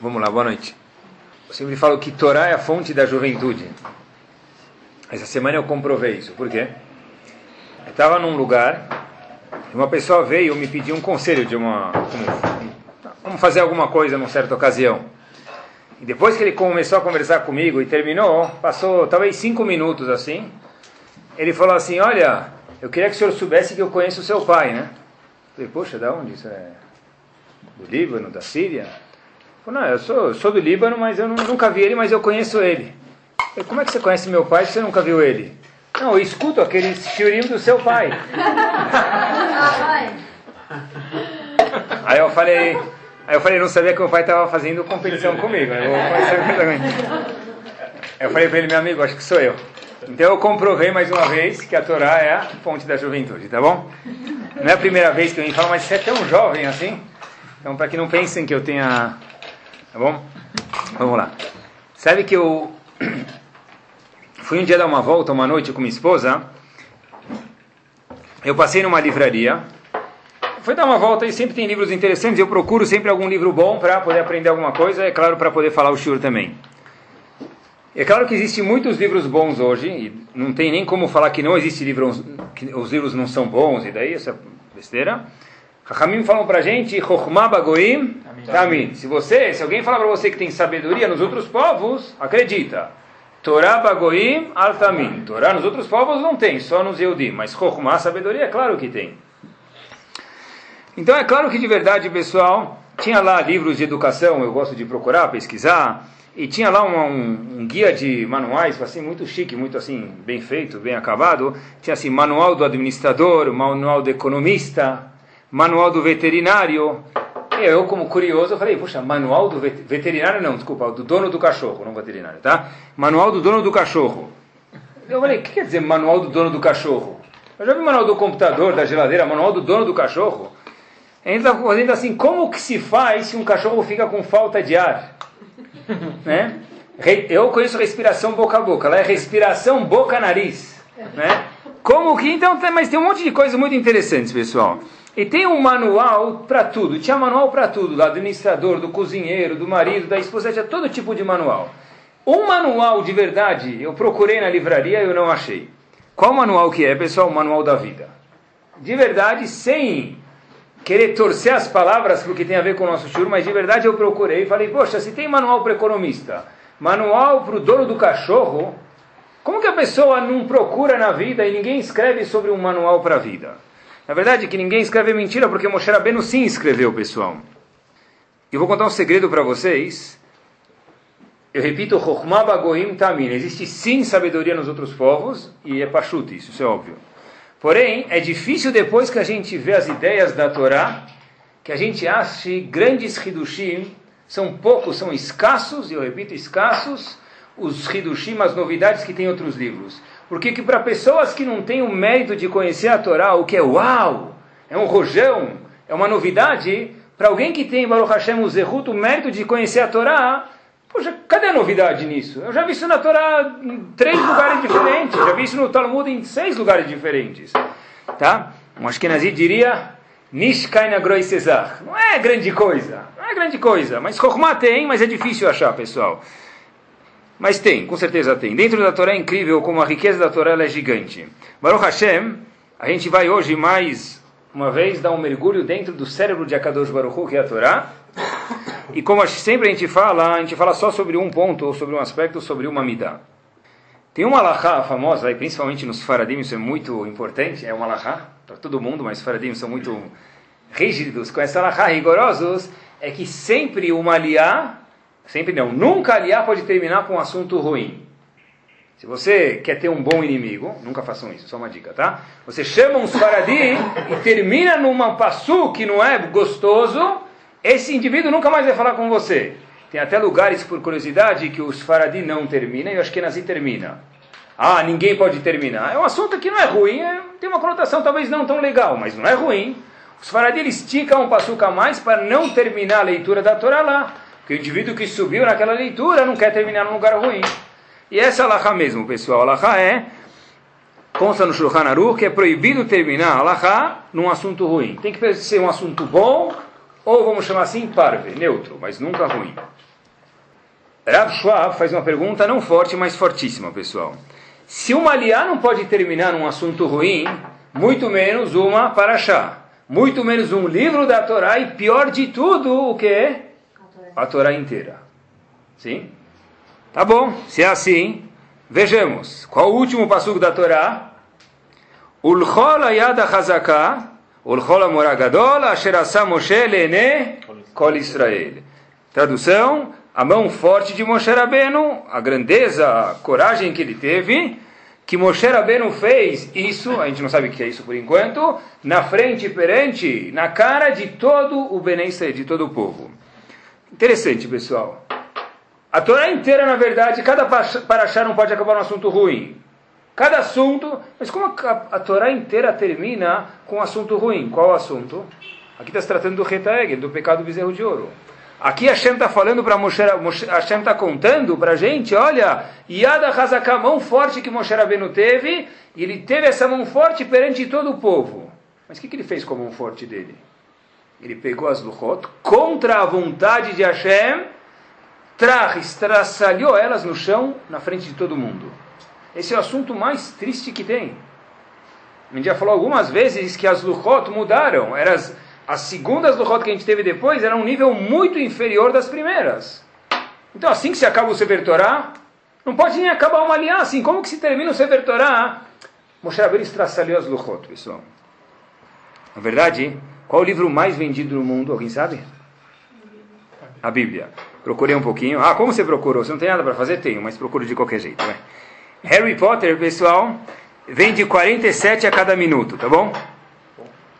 Vamos lá, boa noite. Eu sempre falo que Torá é a fonte da juventude. Essa semana eu comprovei isso. Por quê? Eu estava num lugar e uma pessoa veio me pedir um conselho de uma. Como, fazer alguma coisa numa certa ocasião. E depois que ele começou a conversar comigo e terminou, passou talvez cinco minutos assim. Ele falou assim: Olha, eu queria que o senhor soubesse que eu conheço o seu pai, né? Eu falei: Poxa, da onde? Isso é do Líbano, da Síria? Falei, não, eu sou, eu sou do Líbano, mas eu nunca vi ele, mas eu conheço ele. Falei, Como é que você conhece meu pai se você nunca viu ele? Não, eu escuto aqueles shiurim do seu pai. Aí eu falei, aí eu falei, não sabia que meu pai estava fazendo competição comigo. Eu, eu falei para ele, meu amigo, acho que sou eu. Então eu comprovei mais uma vez que a Torá é a fonte da juventude, tá bom? Não é a primeira vez que me falo, mas você é tão jovem assim. Então, para que não pensem que eu tenha. Tá bom? Vamos lá. Sabe que eu fui um dia dar uma volta, uma noite com minha esposa. Eu passei numa livraria. Fui dar uma volta e sempre tem livros interessantes. Eu procuro sempre algum livro bom para poder aprender alguma coisa. É claro, para poder falar o shiur também. É claro que existem muitos livros bons hoje, e não tem nem como falar que não existe livro, que os livros não são bons, e daí essa besteira. Rahamim falam pra gente, Chokhmah Bagoim Tamin. Se você, se alguém falar para você que tem sabedoria nos outros povos, acredita. Torá Bagoim Altamin. Torá nos outros povos não tem, só nos Eudim. Mas Chokhmah, sabedoria, é claro que tem. Então é claro que de verdade, pessoal, tinha lá livros de educação, eu gosto de procurar, pesquisar, e tinha lá um, um, um, guia de manuais, assim, muito chique, muito assim, bem feito, bem acabado. Tinha assim, manual do administrador, manual do economista, manual do veterinário. E eu, como curioso, falei, puxa, manual do vet veterinário, não, desculpa, do dono do cachorro, não veterinário, tá? Manual do dono do cachorro. Eu falei, o que quer dizer manual do dono do cachorro? Eu já vi manual do computador, da geladeira, manual do dono do cachorro. Gente está fazendo assim, como que se faz se um cachorro fica com falta de ar? né? Eu conheço respiração boca a boca, lá é respiração boca-nariz. Né? Como que, então, mas tem um monte de coisas muito interessantes, pessoal. E tem um manual para tudo, tinha manual para tudo, do administrador, do cozinheiro, do marido, da esposa, tinha todo tipo de manual. Um manual de verdade, eu procurei na livraria e eu não achei. Qual manual que é, pessoal? O manual da vida. De verdade, sem querer torcer as palavras porque tem a ver com o nosso churro, mas de verdade eu procurei e falei, poxa, se tem manual para economista, manual para o dono do cachorro, como que a pessoa não procura na vida e ninguém escreve sobre um manual para a vida? Na verdade, que ninguém escreve mentira, porque Moshe Rabbeinu sim escreveu, pessoal. Eu vou contar um segredo para vocês. Eu repito. Existe sim sabedoria nos outros povos, e é pachuta isso, isso é óbvio. Porém, é difícil depois que a gente vê as ideias da Torá, que a gente ache grandes Hidushim, são poucos, são escassos, e eu repito, escassos, os Hidushim, as novidades que tem outros livros. Porque que para pessoas que não têm o mérito de conhecer a Torá, o que é uau, é um rojão, é uma novidade, para alguém que tem, Baruch Hashem, o Zehut, o mérito de conhecer a Torá, Poxa, cadê a novidade nisso? Eu já vi isso na Torá em três lugares diferentes, já vi isso no Talmud em seis lugares diferentes. Tá? Um Ashkenazi diria, Nishkaina Groisezach. Não é grande coisa, não é grande coisa. Mas Chokhmah tem, mas é difícil achar, pessoal. Mas tem, com certeza tem. Dentro da Torá é incrível como a riqueza da Torá é gigante. Baruch Hashem, a gente vai hoje mais uma vez dar um mergulho dentro do cérebro de Akadosh Baruch Hu, que é a Torá. E como sempre a gente fala, a gente fala só sobre um ponto, ou sobre um aspecto, sobre uma midá. Tem uma alahá famosa, e principalmente nos faradim isso é muito importante, é uma alahá para todo mundo, mas faradim são muito rígidos com essa alahá, rigorosos, é que sempre uma aliá, sempre não, nunca aliá pode terminar com um assunto ruim. Se você quer ter um bom inimigo, nunca façam isso, só uma dica, tá? Você chama um faradim e termina numa passu que não é gostoso, esse indivíduo nunca mais vai falar com você. Tem até lugares, por curiosidade, que os Faradi não terminam e o Ashkenazi termina. Ah, ninguém pode terminar. É um assunto que não é ruim, é, tem uma conotação talvez não tão legal, mas não é ruim. Os Faradi esticam um passuca a mais para não terminar a leitura da Torá lá. Porque o indivíduo que subiu naquela leitura não quer terminar num lugar ruim. E essa alahá mesmo, pessoal. Alahá é, consta no Shulchan Aruch, que é proibido terminar alahá num assunto ruim. Tem que ser um assunto bom ou vamos chamar assim, parve, neutro, mas nunca ruim. Rav Schwab faz uma pergunta não forte, mas fortíssima, pessoal. Se uma aliá não pode terminar num assunto ruim, muito menos uma paraxá, muito menos um livro da Torá e pior de tudo, o que? A Torá inteira. Sim? Tá bom, se é assim, vejamos. Qual o último passugo da Torá? Ulchol ayada chazaka, ulchol amoragadol, asher asa Moshe lene kol Israel. Tradução, a mão forte de Moshe Rabbeinu, a grandeza, a coragem que ele teve, que Moshe Rabbeinu fez isso, a gente não sabe o que é isso por enquanto, na frente, perante, na cara de todo o Bnei de todo o povo. Interessante, pessoal. A Torá inteira, na verdade, cada paraxá não pode acabar num assunto ruim. Cada assunto, mas como a, Torá inteira termina com um assunto ruim? Qual o assunto? Aqui está se tratando do Retaegel, do pecado do bezerro de ouro. Aqui Hashem está falando para Moshe, Hashem está contando para a gente, olha, Yada Hazaká, mão forte que Moshe Rabbeinu teve, e ele teve essa mão forte perante todo o povo. Mas o que, que ele fez com a mão forte dele? Ele pegou as luchot, contra a vontade de Hashem, estraçalhou elas no chão, na frente de todo mundo. Esse é o assunto mais triste que tem. A gente já falou algumas vezes que as luchot mudaram. Eram as, as segundas luchot que a gente teve depois eram um nível muito inferior das primeiras. Então assim que se acaba o Sefer Torah, não pode nem acabar uma aliança. Assim, como que se termina o Sefer Torah? Moshe Rabbeinu estraçalhou as luchot, pessoal. Na verdade, qual o livro mais vendido no mundo? Alguém sabe? A Bíblia. Procurei um pouquinho. Ah, como você procurou? Você não tem nada para fazer? Tenho, mas procuro de qualquer jeito. Vai. Harry Potter, pessoal, vende 47 a cada minuto, tá bom?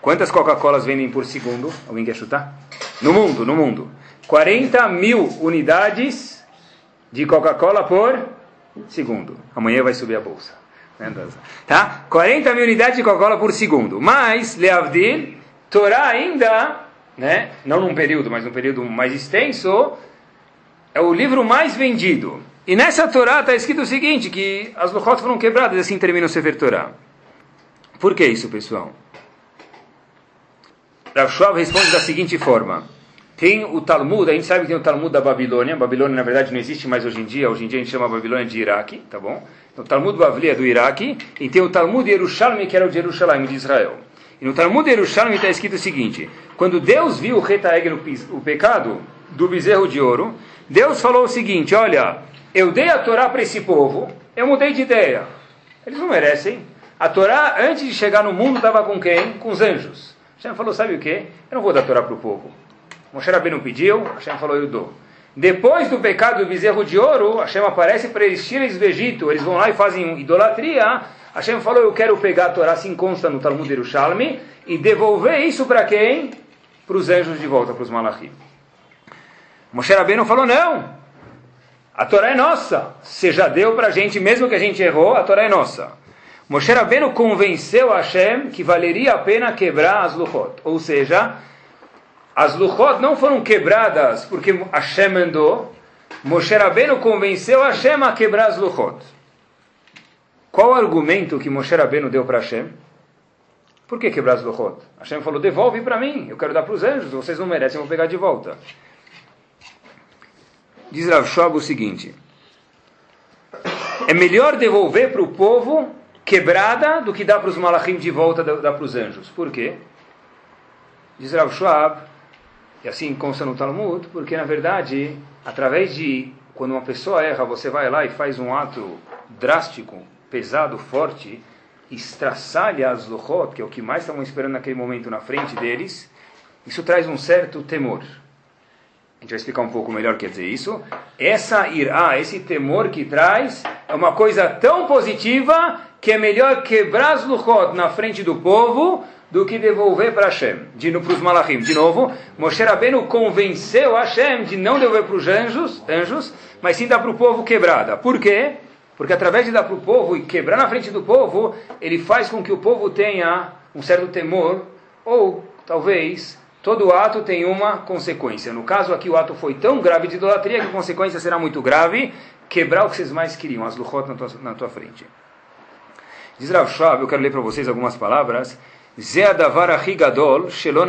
Quantas Coca-Colas vendem por segundo? Alguém quer chutar? No mundo, no mundo. 40 mil unidades de Coca-Cola por segundo. Amanhã vai subir a bolsa. Tá? 40 mil unidades de Coca-Cola por segundo. Mas, Leavdil, Torá ainda, né? não num período, mas num período mais extenso, é o livro mais vendido. E nessa Torá está escrito o seguinte, que as Luchot foram quebradas, e assim termina o Sefer Torá. Por que isso, pessoal? Rav responde da seguinte forma. Tem o Talmud, a gente sabe que tem o Talmud da Babilônia. Babilônia, na verdade, não existe mais hoje em dia. Hoje em dia a gente chama a Babilônia de Iraque, tá bom? Então, o Talmud Bavli é do Iraque. E tem o Talmud de Yerushalmi, que era o de Jerusalém, de Israel. E no Talmud Yerushalmi está escrito o seguinte. Quando Deus viu o Retaeg, o pecado do bezerro de ouro, Deus falou o seguinte, olha, eu dei a Torá para esse povo, eu mudei de ideia. Eles não merecem. A Torá, antes de chegar no mundo, estava com quem? Com os anjos. Hashem falou, sabe o que? Eu não vou dar a Torá para o povo. Moshe Rabbeinu pediu, Hashem falou, eu dou. Depois do pecado do bezerro de ouro, Hashem aparece para eles tirem eles do Egito. Eles vão lá e fazem idolatria. Hashem falou, eu quero pegar a Torá, assim consta no Talmud Yerushalmi, e devolver isso para quem? Para os anjos de volta, para os malachim. Moshe Rabbeinu falou, não. A Torá é nossa. Você já deu para a gente, mesmo que a gente errou, a Torá é nossa. Moshe Rabbeinu convenceu Hashem que valeria a pena quebrar as Luchot. Ou seja, as Luchot não foram quebradas porque Hashem mandou. Moshe Rabbeinu convenceu Hashem a quebrar as Luchot. Qual o argumento que Moshe Rabbeinu deu para Hashem? Por que quebrar as Luchot? Hashem falou, devolve para mim, eu quero dar para os anjos, vocês não merecem, eu vou pegar de volta. Diz Rav Shob o seguinte: é melhor devolver para o povo quebrada do que dar para os malachim de volta, dar para os anjos. Por quê? Diz Rav Schwab, e assim consta no Talmud, porque na verdade, através de quando uma pessoa erra, você vai lá e faz um ato drástico, pesado, forte, estraçalha as luchot, que é o que mais estavam esperando naquele momento na frente deles, isso traz um certo temor. A gente vai explicar um pouco melhor o que quer dizer isso. Essa irá, esse temor que traz, é uma coisa tão positiva que é melhor quebrar as luchot na frente do povo do que devolver para Hashem, de, para os malachim. De novo, Moshe Rabbeinu convenceu Hashem de não devolver para os anjos, anjos, mas sim dar para o povo quebrada. Por quê? Porque através de dar para o povo e quebrar na frente do povo, ele faz com que o povo tenha um certo temor, ou talvez todo ato tem uma consequência. No caso aqui, o ato foi tão grave de idolatria que a consequência será muito grave, quebrar o que vocês mais queriam, as luchot na tua, na tua frente. Diz Rav Shab, eu quero ler para vocês algumas palavras. Ze adavar achi gadol, shelon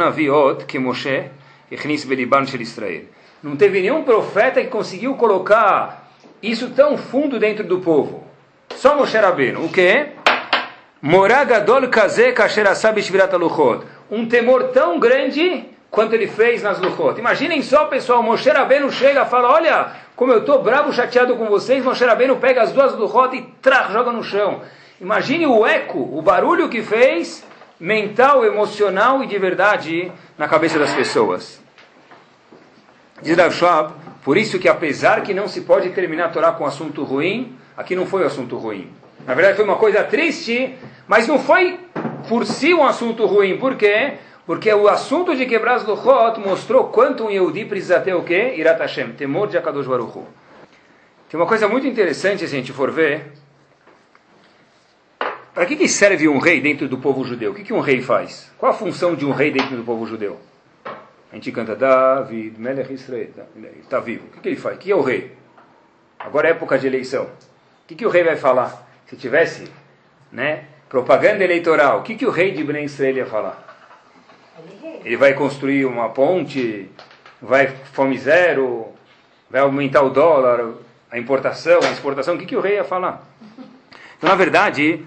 que Moshe, Echnis Beliban Shel Israel. Não teve nenhum profeta que conseguiu colocar isso tão fundo dentro do povo. Só Moshe Rabbeinu. O quê? Moragadol Kaze Kasher Asab Shvirat Luchot. Um temor tão grande quanto ele fez nas Luchot. Imaginem só, pessoal, Moshe Rabbeinu chega e fala, olha, como eu estou bravo, chateado com vocês, Moshe Rabbeinu pega as duas Luchot e tra, joga no chão. Imagine o eco, o barulho que fez, mental, emocional e de verdade, na cabeça das pessoas. Diz Rav Schwab, por isso que apesar que não se pode terminar a Torá com assunto ruim, aqui não foi um assunto ruim. Na verdade foi uma coisa triste, mas não foi por si um assunto ruim. Por quê? Porque o assunto de quebrar as Luchot mostrou quanto um Yehudi precisa ter o quê? Irat Hashem, temor de Akadosh Baruch Hu. Tem uma coisa muito interessante se a gente for ver. Para que, que serve um rei dentro do povo judeu? O que, que um rei faz? Qual a função de um rei dentro do povo judeu? A gente canta David, Melech Israel, está vivo. O que, que ele faz? O que é o rei? Agora é época de eleição. O que, que o rei vai falar? Se tivesse né, propaganda eleitoral, o que, que o rei de Ben Israel ia falar? Ele vai construir uma ponte, vai fome zero, vai aumentar o dólar, a importação, a exportação. O que, que o rei ia falar? Então, na verdade,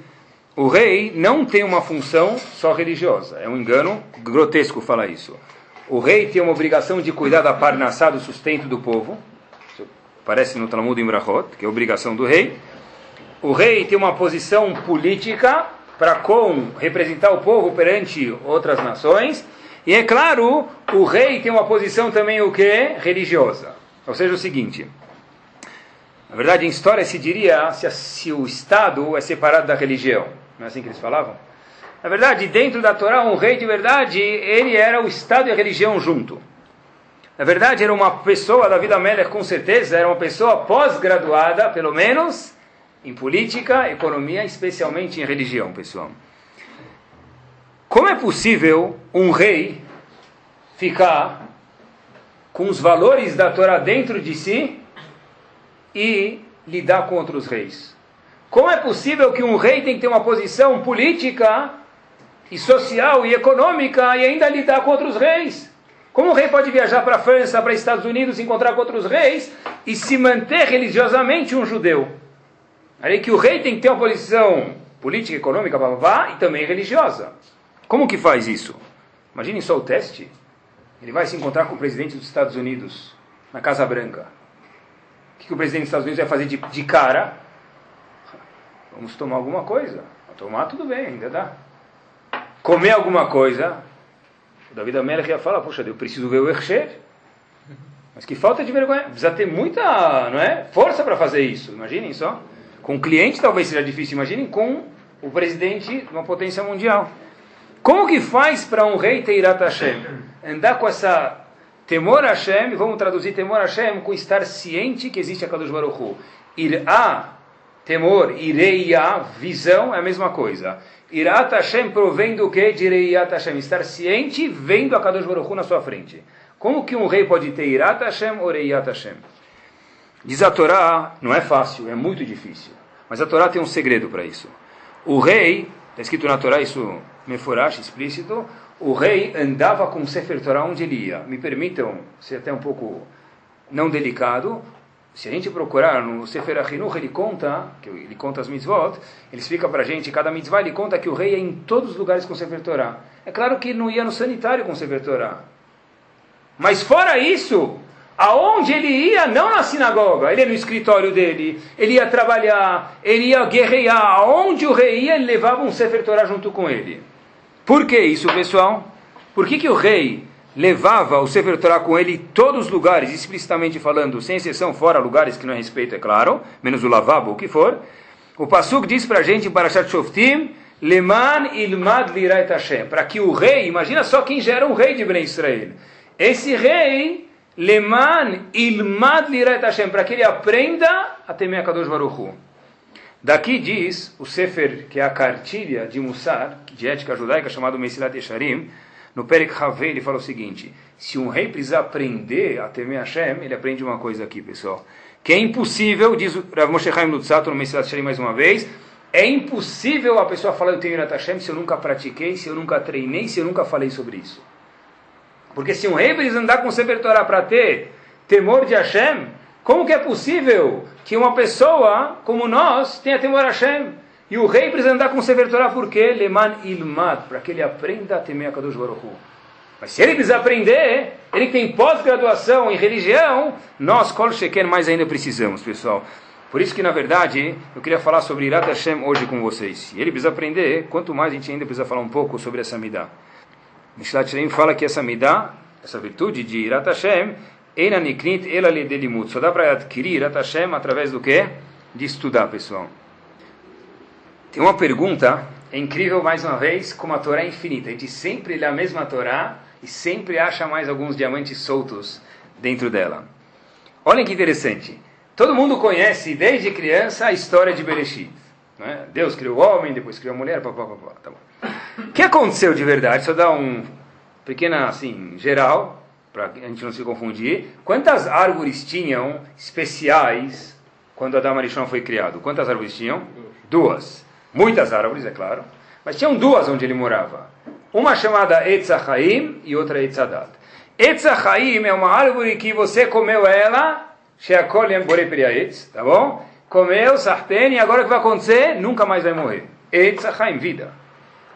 o rei não tem uma função só religiosa. É um engano grotesco falar isso. O rei tem uma obrigação de cuidar da parnassá, do sustento do povo. Isso parece no Talmud em Brachot, que é obrigação do rei. O rei tem uma posição política para com representar o povo perante outras nações. E é claro, o rei tem uma posição também o que? Religiosa. Ou seja, o seguinte. Na verdade, em história se diria se, se o Estado é separado da religião. Não é assim que eles falavam? Na verdade, dentro da Torá, um rei de verdade, ele era o Estado e a religião junto. Na verdade, era uma pessoa, da vida Meller, com certeza, era uma pessoa pós-graduada, pelo menos, em política, economia, especialmente em religião, pessoal. Como é possível um rei ficar com os valores da Torá dentro de si e lidar com outros reis? Como é possível que um rei tem que ter uma posição política e social e econômica e ainda lidar com outros reis. Como o rei pode viajar para a França, para Estados Unidos, encontrar com outros reis e se manter religiosamente um judeu? Aí que o rei tem que ter uma posição política, econômica, blá, blá, blá, e também religiosa. Como que faz isso? Imaginem só o teste. Ele vai se encontrar com o presidente dos Estados Unidos na Casa Branca. O que, que o presidente dos Estados Unidos vai fazer de, de cara? Vamos tomar alguma coisa. Tomar tudo bem, ainda dá comer alguma coisa, o David Amelech ia falar, poxa, eu preciso ver o Ercher. Mas que falta de vergonha. Precisa ter muita não é, força para fazer isso. Imaginem só. Com o cliente talvez seja difícil. Imaginem com o presidente de uma potência mundial. Como que faz para um rei ter Irat Hashem? Andar com essa temor Hashem, vamos traduzir temor Hashem com estar ciente que existe a Kadosh Baruch Hu. Irá, temor, ireia, visão é a mesma coisa. Irat Hashem provém do que? De Reiat Hashem. Estar ciente vendo a Kadosh Baruch Hu na sua frente. Como que um rei pode ter Irat Hashem ou Reiat Hashem? Diz a Torá, não é fácil, é muito difícil. Mas a Torá tem um segredo para isso. O rei, está escrito na Torá isso, meforash, explícito, o rei andava com o Sefer Torá onde ele ia. Me permitam ser até um pouco não delicado, se a gente procurar no Sefer Achinuch, ele conta, que ele conta as mitzvot, ele explica para a gente, cada mitzvah, ele conta que o rei é em todos os lugares com o Sefer Torah. É claro que ele não ia no sanitário com o Sefer Torah. Mas fora isso, aonde ele ia, não na sinagoga, ele ia no escritório dele, ele ia trabalhar, ele ia guerrear, aonde o rei ia, ele levava um Sefer Torah junto com ele. Por que isso, pessoal? Por que, que o rei levava o Sefer Torah com ele em todos os lugares, explicitamente falando, sem exceção, fora lugares que não é respeito, é claro, menos o lavabo, o que for. O Pasuk diz para a gente em Parashat Shoftim, Leman ilmad lirait Hashem, para que o rei, imagina só quem já era um rei de Ben Israel, esse rei, Leman ilmad lirait Hashem, para que ele aprenda a temer a Kadosh Baruch. Daqui diz o Sefer, que é a cartilha de Mussar, de ética judaica, chamado Mesilat Yesharim, no Perek Havei ele fala o seguinte: se um rei precisar aprender a temer Hashem, ele aprende uma coisa aqui, pessoal. Que é impossível, diz Rav Moshe Chaim Lutzato no Messias Hashem mais uma vez, é impossível a pessoa falar eu tenho Irat Hashem se eu nunca pratiquei, se eu nunca treinei, se eu nunca falei sobre isso. Porque se um rei precisa andar com o Sefer Torah para ter temor de Hashem, como que é possível que uma pessoa como nós tenha temor a Hashem? E o rei precisa andar com o Sefer Torah por quê? Leman ilmad, para que ele aprenda a temer a Kadosh Baruch Hu. Mas se ele precisa aprender, ele que tem pós-graduação em religião, nós, Kol Sheken, mais ainda precisamos, pessoal. Por isso que, na verdade, eu queria falar sobre Irat Hashem hoje com vocês. Se ele precisa aprender, quanto mais a gente ainda precisa falar um pouco sobre essa Midah. Mishnah Shem fala que essa Midah, essa virtude de Irat Hashem, Ena Niknit Ela. Só dá para adquirir Irat Hashem através do quê? De estudar, pessoal. Tem uma pergunta, é incrível mais uma vez, como a Torá é infinita. A gente sempre lê a mesma Torá e sempre acha mais alguns diamantes soltos dentro dela. Olhem que interessante. Todo mundo conhece desde criança a história de Bereshit. Né? Deus criou o homem, depois criou a mulher, papapá. Tá o que aconteceu de verdade? Só dar um pequena assim geral para a gente não se confundir. Quantas árvores tinham especiais quando Adão Arishon foi criado? Quantas árvores tinham? Duas. Muitas árvores, é claro. Mas tinham duas onde ele morava. Uma chamada Etzachaim e outra Etzadat. Etzachaim é uma árvore que você comeu ela, Sheakolem Boreperiaetz, tá bom? Comeu, sartene, e agora o que vai acontecer? Nunca mais vai morrer. Etzachaim, vida.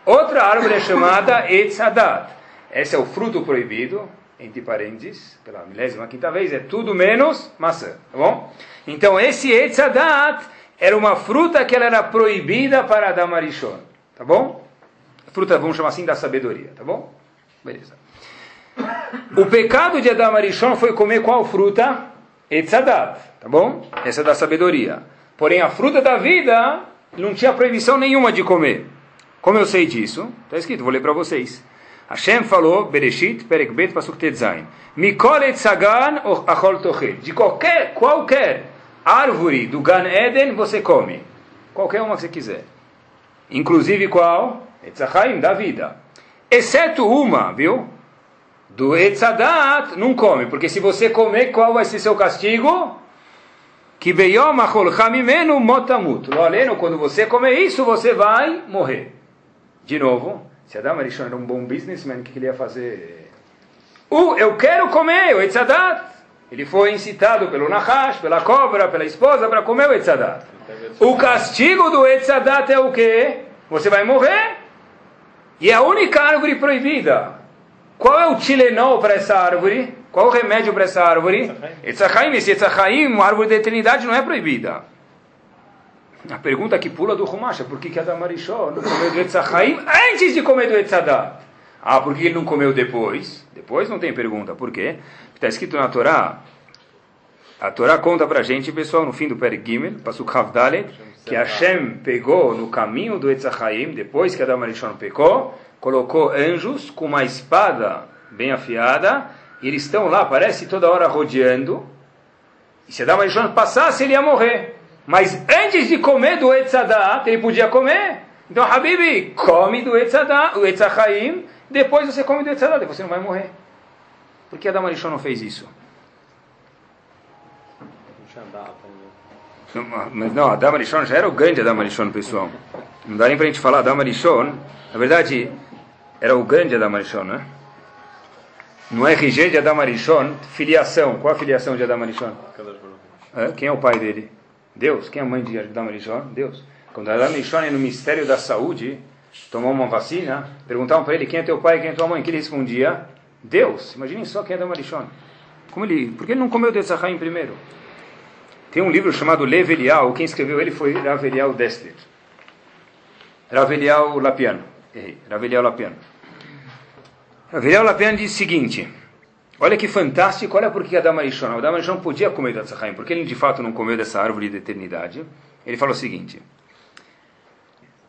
Outra árvore é chamada Etzadat. Esse é o fruto proibido, entre parênteses, pela milésima quinta vez, é tudo menos maçã, tá bom? Então esse Etzadat era uma fruta que ela era proibida para Adam Arishon, tá bom? Fruta, vamos chamar assim, da sabedoria, tá bom? Beleza. O pecado de Adam Arishon foi comer qual fruta? Etzadat, tá bom? Essa é da sabedoria. Porém, a fruta da vida não tinha proibição nenhuma de comer. Como eu sei disso? Está escrito, vou ler para vocês. Hashem falou, Bereshit, Perek Pasuk Tetzain. Mikol etzagan achol tochet. De qualquer, qualquer árvore do Gan Eden você come. Qualquer uma que você quiser. Inclusive qual? Etzachaim, da vida. Exceto uma, viu? Do Etzadat, não come. Porque se você comer, qual vai ser seu castigo? Que beyom acholcha mimenu motamut. Lo quando você comer isso, você vai morrer. De novo, se Adam Arishon era um bom businessman, o que ele ia fazer? Uh, eu quero comer o Etzadat. Ele foi incitado pelo Nahash, pela cobra, pela esposa, para comer o Etzadat. O castigo do Etzadat é o quê? Você vai morrer. E é a única árvore proibida. Qual é o Tilenol para essa árvore? Qual o remédio para essa árvore? Etzachaim. Esse Etzachaim, uma árvore da eternidade, não é proibida. A pergunta que pula do Rumash é por que, que Adam Arishon não comeu do Etzachaim antes de comer do Etzadat? Ah, por que ele não comeu depois? Depois não tem pergunta. Por quê? Está escrito na Torá. A Torá conta para gente, pessoal, no fim do Perik Gimel, Pasuk Havdalet, que Hashem pegou no caminho do Etzachaim, depois que Adam Arishon pecou, colocou anjos com uma espada bem afiada, e eles estão lá, parece toda hora rodeando, e se Adam Arishon passasse, ele ia morrer. Mas antes de comer do Etzadat, ele podia comer. Então, Habibi, come do Etzadat, o Etzachaim, depois você come do Etzadat, você não vai morrer. Por que Adam Arishon não fez isso? Mas não, Adam Arishon já era o grande Adam Arishon, pessoal. Não dá nem para a gente falar Adam Arishon. Na verdade, era o grande Adam Arishon, né? No RG de Adam Arishon, filiação. Qual a filiação de Adam Arishon? É? Quem é o pai dele? Deus. Quem é a mãe de Adam Arishon? Deus. Quando Adam Arishon é no Ministério da Saúde, tomou uma vacina, perguntavam para ele quem é teu pai quem é tua mãe. que ele respondia? Deus. Imaginem só quem é Adam Arishon. Como ele, por que ele não comeu de Tzachayim primeiro? Tem um livro chamado Levelial, quem escreveu ele foi Ravelial Destler. Ravelial Lapiano. Errei. Ravelial Lapiano. Ravelial Lapiano diz o seguinte: Olha que fantástico, olha por que Arishon. Adam Arishon podia comer da Tzachayim, porque ele de fato não comeu dessa árvore de eternidade. Ele falou o seguinte: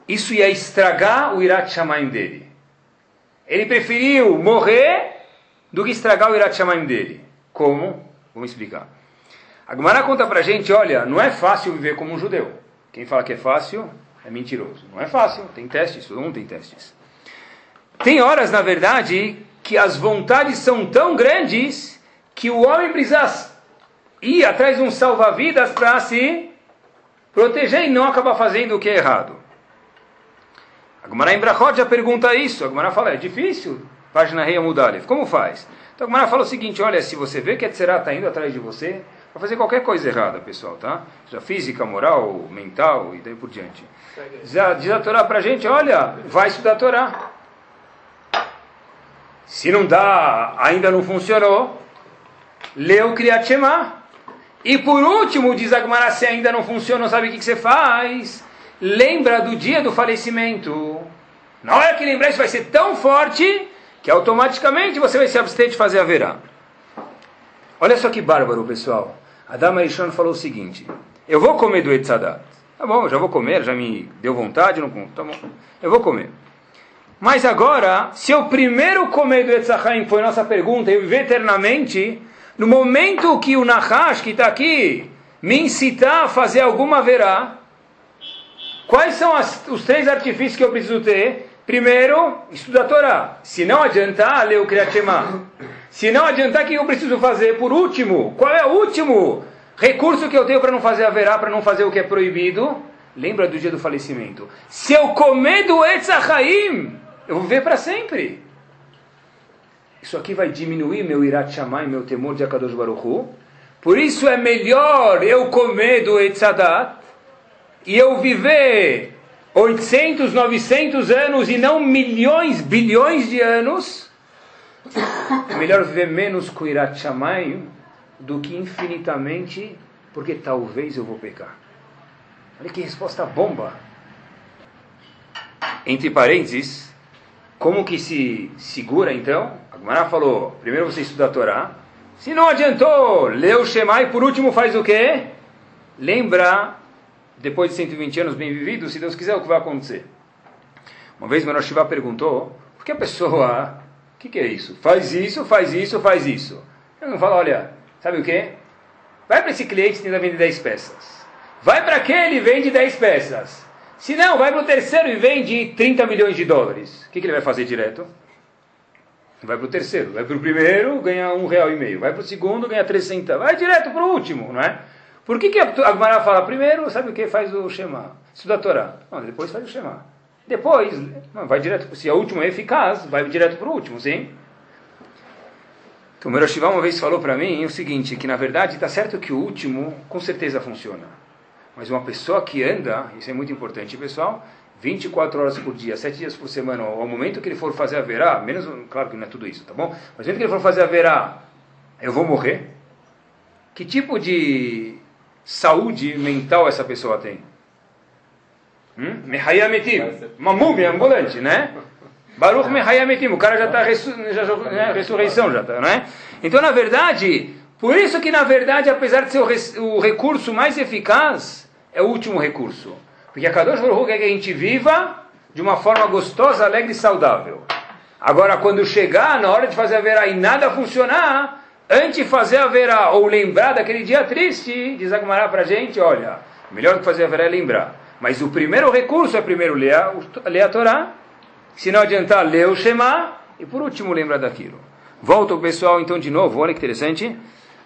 Isso ia estragar o Irat Shamaim dele. Ele preferiu morrer do que estragar o Irat Shamaim dele. Como? Vamos explicar. A Gemara conta pra gente, olha, não é fácil viver como um judeu. Quem fala que é fácil é mentiroso. Não é fácil, tem testes, todo mundo tem testes. Tem horas, na verdade, que as vontades são tão grandes que o homem precisa ir atrás de um salva-vidas para se proteger e não acabar fazendo o que é errado. A Gemara em Brachot já pergunta isso. A fala, é difícil. página Rei Amudalev. Como faz? Então a fala o seguinte, olha, se você vê que a Tzerá está indo atrás de você, para fazer qualquer coisa errada, pessoal, tá? Já física, moral, mental e daí por diante. Já diz a Torá para a gente, olha, vai estudar a Torá. Se não dá, ainda não funcionou, lê o Kriyat Shema. E por último, diz Agmará, se ainda não funciona, sabe o que, que você faz? Lembra do dia do falecimento. Na hora que lembrar, isso vai ser tão forte que automaticamente você vai se abster de fazer a verá. Olha só que bárbaro, pessoal. Adam Arishon falou o seguinte: Eu vou comer do Etzadat. Tá bom, eu já vou comer, já me deu vontade, não Tá bom, eu vou comer. Mas agora, se eu primeiro comer do Etzachaim, foi nossa pergunta, eu viver eternamente, no momento que o Nahash, que está aqui, me incitar a fazer alguma verá, quais são as, os três artifícios que eu preciso ter? Primeiro, estudar a Torá. Se não adiantar, ler o Kriyat Shema. Se não adiantar, o que eu preciso fazer? Por último, qual é o último recurso que eu tenho para não fazer a verá, para não fazer o que é proibido? Lembra do dia do falecimento. Se eu comer do Etzachaim, eu vou viver para sempre. Isso aqui vai diminuir meu irat chamai, meu temor de Akadosh Baruch Hu. Por isso é melhor eu comer do Etzadat e eu viver 800, 900 anos e não milhões, bilhões de anos. É melhor viver menos com irat chamai do que infinitamente, porque talvez eu vou pecar. Olha que resposta bomba. Entre parênteses, como que se segura então? A Gemara falou, primeiro você estuda a Torá, se não adiantou, lê o e por último faz o quê? Lembra, depois de 120 anos bem vividos, se Deus quiser, o que vai acontecer. Uma vez Manoel Shiva perguntou, por que a pessoa, o que, que é isso? Faz isso, faz isso, faz isso. Eu não falo, olha, sabe o quê? Vai para esse cliente e tenta vender 10 peças. Vai para aquele e vende 10 peças. Se não, vai para o terceiro e vende 30 milhões de dólares. O que, que ele vai fazer direto? Vai para o terceiro. Vai para o primeiro, ganha um real e meio. Vai para o segundo, ganha três centavos. Vai direto para o último, não é? Por que, que a Gemara fala primeiro, sabe o que? Faz o Shema. Estuda a Torá. Não, depois faz o Shema. Depois, não, vai direto, se a última é eficaz, vai direto para o último, sim? Então, o Meroshiva uma vez falou para mim o seguinte, que na verdade está certo que o último com certeza funciona. Mas uma pessoa que anda, isso é muito importante, pessoal, 24 horas por dia, 7 dias por semana, ao momento que ele for fazer a verá, menos, claro que não é tudo isso, tá bom? Mas ao momento que ele for fazer a verá, eu vou morrer? Que tipo de saúde mental essa pessoa tem? Hum? Mehayametim, uma múmia ambulante, né? Baruch Mehayametim, o cara já está ressu né? ressurreição, já está, né? Então, na verdade, por isso que, na verdade, apesar de ser o, o recurso mais eficaz, é o último recurso. Porque a Kadosh Baruch quer que a gente viva de uma forma gostosa, alegre e saudável. Agora, quando chegar na hora de fazer a verá e nada funcionar, antes de fazer a verá ou lembrar daquele dia triste, diz Agmará para a gente, olha, melhor do que fazer a verá é lembrar. Mas o primeiro recurso é primeiro ler a, ler a Torá, se não adiantar, ler o Shema, e por último lembrar daquilo. Volta o pessoal então de novo, olha que interessante.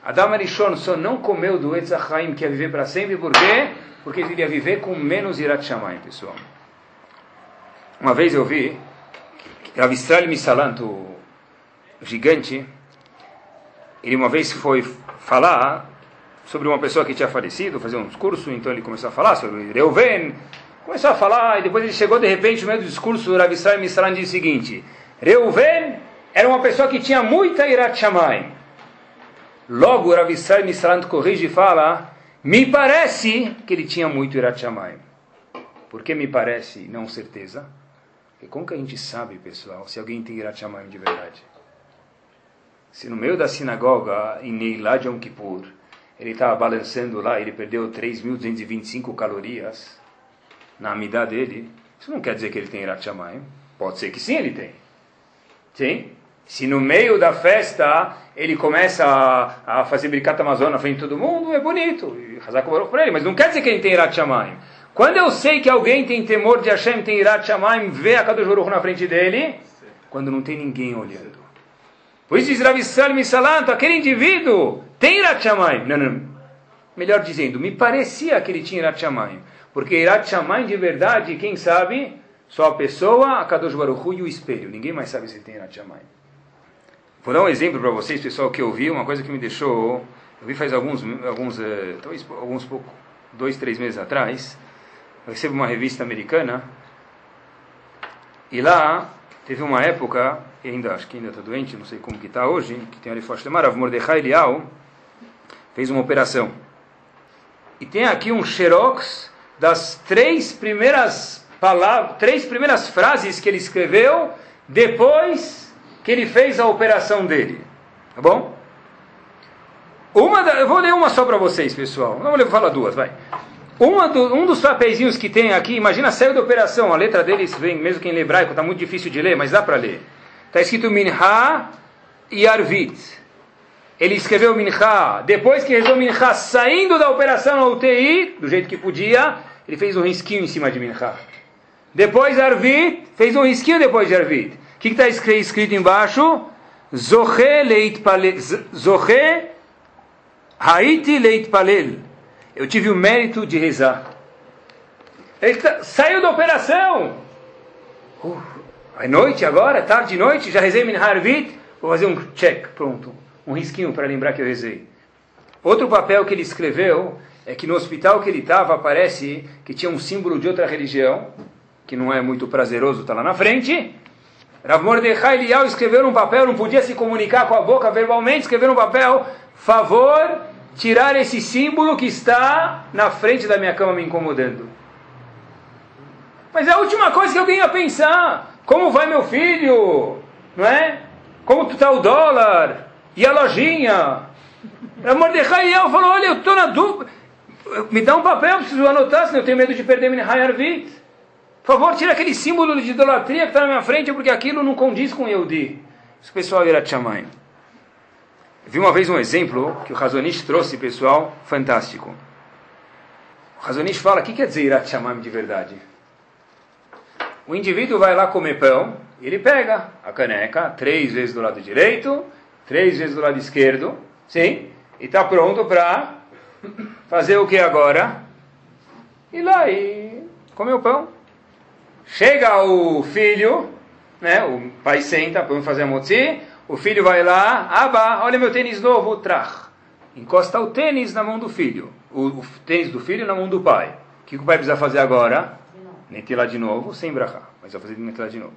Adam Arishon só não comeu do Etzachaim, que ia viver para sempre, por quê? porque ele iria viver com menos Irat Shamayim, pessoal. Uma vez eu vi Rav Israel Misalant, o gigante, ele uma vez foi falar sobre uma pessoa que tinha falecido, fazer um discurso, então ele começou a falar sobre Reuven, começou a falar, e depois ele chegou de repente no meio do discurso, o Rav Misalant disse o seguinte, Reuven era uma pessoa que tinha muita Irat. Logo o Rav Israel Misalant corrige e fala, me parece que ele tinha muito Irat. Por que me parece, não certeza? Porque como que a gente sabe, pessoal, se alguém tem Irat de verdade? Se no meio da sinagoga, em Neilá de Yom Kippur, ele estava balançando lá, ele perdeu 3.225 calorias na amidade dele, isso não quer dizer que ele tem Irat Shamayim. Pode ser que sim, ele tem. Sim? Se no meio da festa ele começa a, a fazer bricata amazônica na frente de todo mundo, é bonito. E Hazak para ele, mas não quer dizer que ele tem Irat Shamayim. Quando eu sei que alguém tem temor de Hashem, tem Irat Shamayim, vê a Kadosh Baruch na frente dele, quando não tem ninguém olhando. Por isso diz Rav Salim Salanto, aquele indivíduo tem Irat. Não, não. Melhor dizendo, me parecia que ele tinha Irat. Porque Irat de verdade, quem sabe, Só a pessoa, a Kadosh e o espelho. Ninguém mais sabe se tem Irat. Vou dar um exemplo para vocês, pessoal, que eu vi, uma coisa que me deixou... Eu vi faz alguns, alguns eh, talvez alguns pouco, dois, três meses atrás. Eu recebo uma revista americana. E lá, teve uma época, e ainda acho que ainda está doente, não sei como que está hoje, que tem ali forte Rav Mordechai Elial, fez uma operação. E tem aqui um xerox das três primeiras palavras, três primeiras frases que ele escreveu depois que ele fez a operação dele. Tá bom? Uma da, eu vou ler uma só para vocês, pessoal. Não vou falar duas, vai. Uma do, um dos papeizinhos que tem aqui, imagina saiu da operação, a letra deles vem, mesmo que em hebraico, está muito difícil de ler, mas dá para ler. Está escrito Minha e Arvit. Ele escreveu Minha, depois que rezou Minha, saindo da operação na UTI, do jeito que podia, ele fez um risquinho em cima de Minha. Depois Arvit, fez um risquinho depois de Arvit. O que está escrito embaixo? Zoche leit palel. Zoche haiti leit palel. Eu tive o mérito de rezar. Ele tá, saiu da operação. Uh, é noite agora, tarde de noite, já rezei Minha Arvit. Vou fazer um check, pronto. Um risquinho para lembrar que eu rezei. Outro papel que ele escreveu é que no hospital que ele estava aparece que tinha um símbolo de outra religião que não é muito prazeroso, está lá na frente. Rav Mordechai Eliyahu escreveu um papel, não podia se comunicar com a boca verbalmente, escreveu um papel, favor, tirar esse símbolo que está na frente da minha cama me incomodando. Mas é a última coisa que alguém ia pensar. Como vai meu filho? Não é? Como está o dólar? E a lojinha? Rav Mordechai Eliyahu falou, olha, eu estou na dúvida. Me dá um papel, preciso anotar, senão eu tenho medo de perder minha Hayarvit. Por favor, tira aquele símbolo de idolatria que está na minha frente, porque aquilo não condiz com Yehudi. Isso o pessoal irá te chamar. Vi uma vez um exemplo que o Razonish trouxe, pessoal, fantástico. O Razonish fala, o que quer dizer Irat Shamayim de verdade? O indivíduo vai lá comer pão, ele pega a caneca, três vezes do lado direito, três vezes do lado esquerdo, sim, e está pronto para fazer o que agora? Ir lá e comer o pão. Chega o filho, né? O pai senta, vamos fazer a motzi. O filho vai lá, aba, olha meu tênis novo, trach. Encosta o tênis na mão do filho. O, o tênis do filho na mão do pai. O que, o pai precisa fazer agora? Netilar de novo, sem brachá. Mas vai fazer netilar de novo.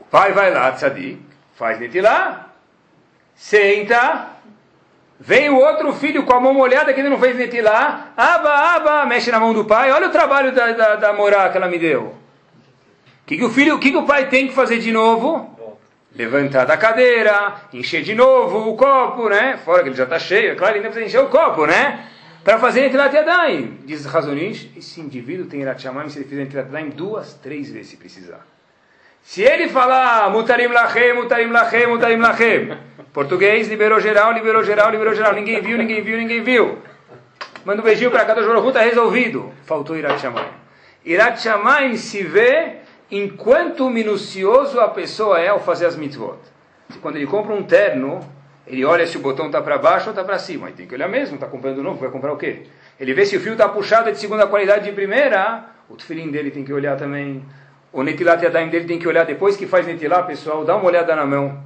O pai vai lá, tzadik, faz netilar, senta, Vem o outro filho com a mão molhada que ele não fez netilar, aba, aba, mexe na mão do pai, olha o trabalho da, da, da morá que ela me deu que, que o filho, o que, que o pai tem que fazer de novo? Levantar da cadeira, encher de novo o copo, né? Fora que ele já está cheio, é claro, ainda precisa encher o copo, né? Para fazer Netilat Yadayim. Diz Razonish, esse indivíduo tem Irat Shamayim se ele fizer Netilat Yadayim duas, três vezes se precisar. Se ele falar Mutarim Lachem, Mutarim Lachem, Mutarim Lachem, português, liberou geral, liberou geral, liberou geral, ninguém viu, ninguém viu, ninguém viu. Manda um beijinho para cada Jorohu, está resolvido. Faltou Irat Shamayim. Irat Shamayim se vê enquanto minucioso a pessoa é ao fazer as mitzvot. Quando ele compra um terno, ele olha se o botão está para baixo ou está para cima. Ele tem que olhar mesmo, está comprando novo, vai comprar o quê? Ele vê se o fio está puxado de segunda qualidade de primeira, o tefilim dele tem que olhar também. O netilat yadayim dele tem que olhar depois que faz netilat, pessoal, dá uma olhada na mão.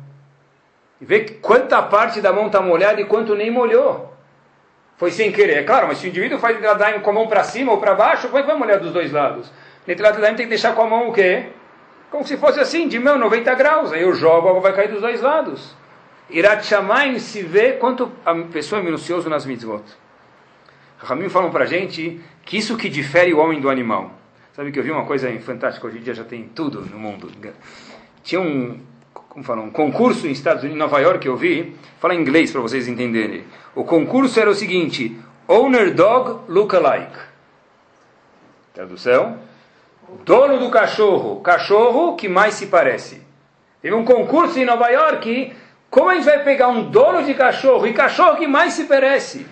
E vê quanta parte da mão está molhada e quanto nem molhou. Foi sem querer, é claro, mas se o indivíduo faz netilat com a mão para cima ou para baixo, como é que vai molhar dos dois lados? Netilat Yadayim tem que deixar com a mão o quê? Como se fosse assim, de mão, 90 graus. Aí eu jogo, a água vai cair dos dois lados. Irat Shamayim se vê quanto a pessoa é minucioso nas mitzvot. Ramim falam para gente que isso que difere o homem do animal. Sabe que eu vi uma coisa fantástica, hoje em dia já tem tudo no mundo. Tinha um, como falam, um concurso em Estados Unidos, Nova York, que eu vi, fala em inglês para vocês entenderem. O concurso era o seguinte, Owner Dog Lookalike. Tradução, Dono do cachorro, cachorro que mais se parece. Teve um concurso em Nova York. Como a gente vai pegar um dono de cachorro e cachorro que mais se parece?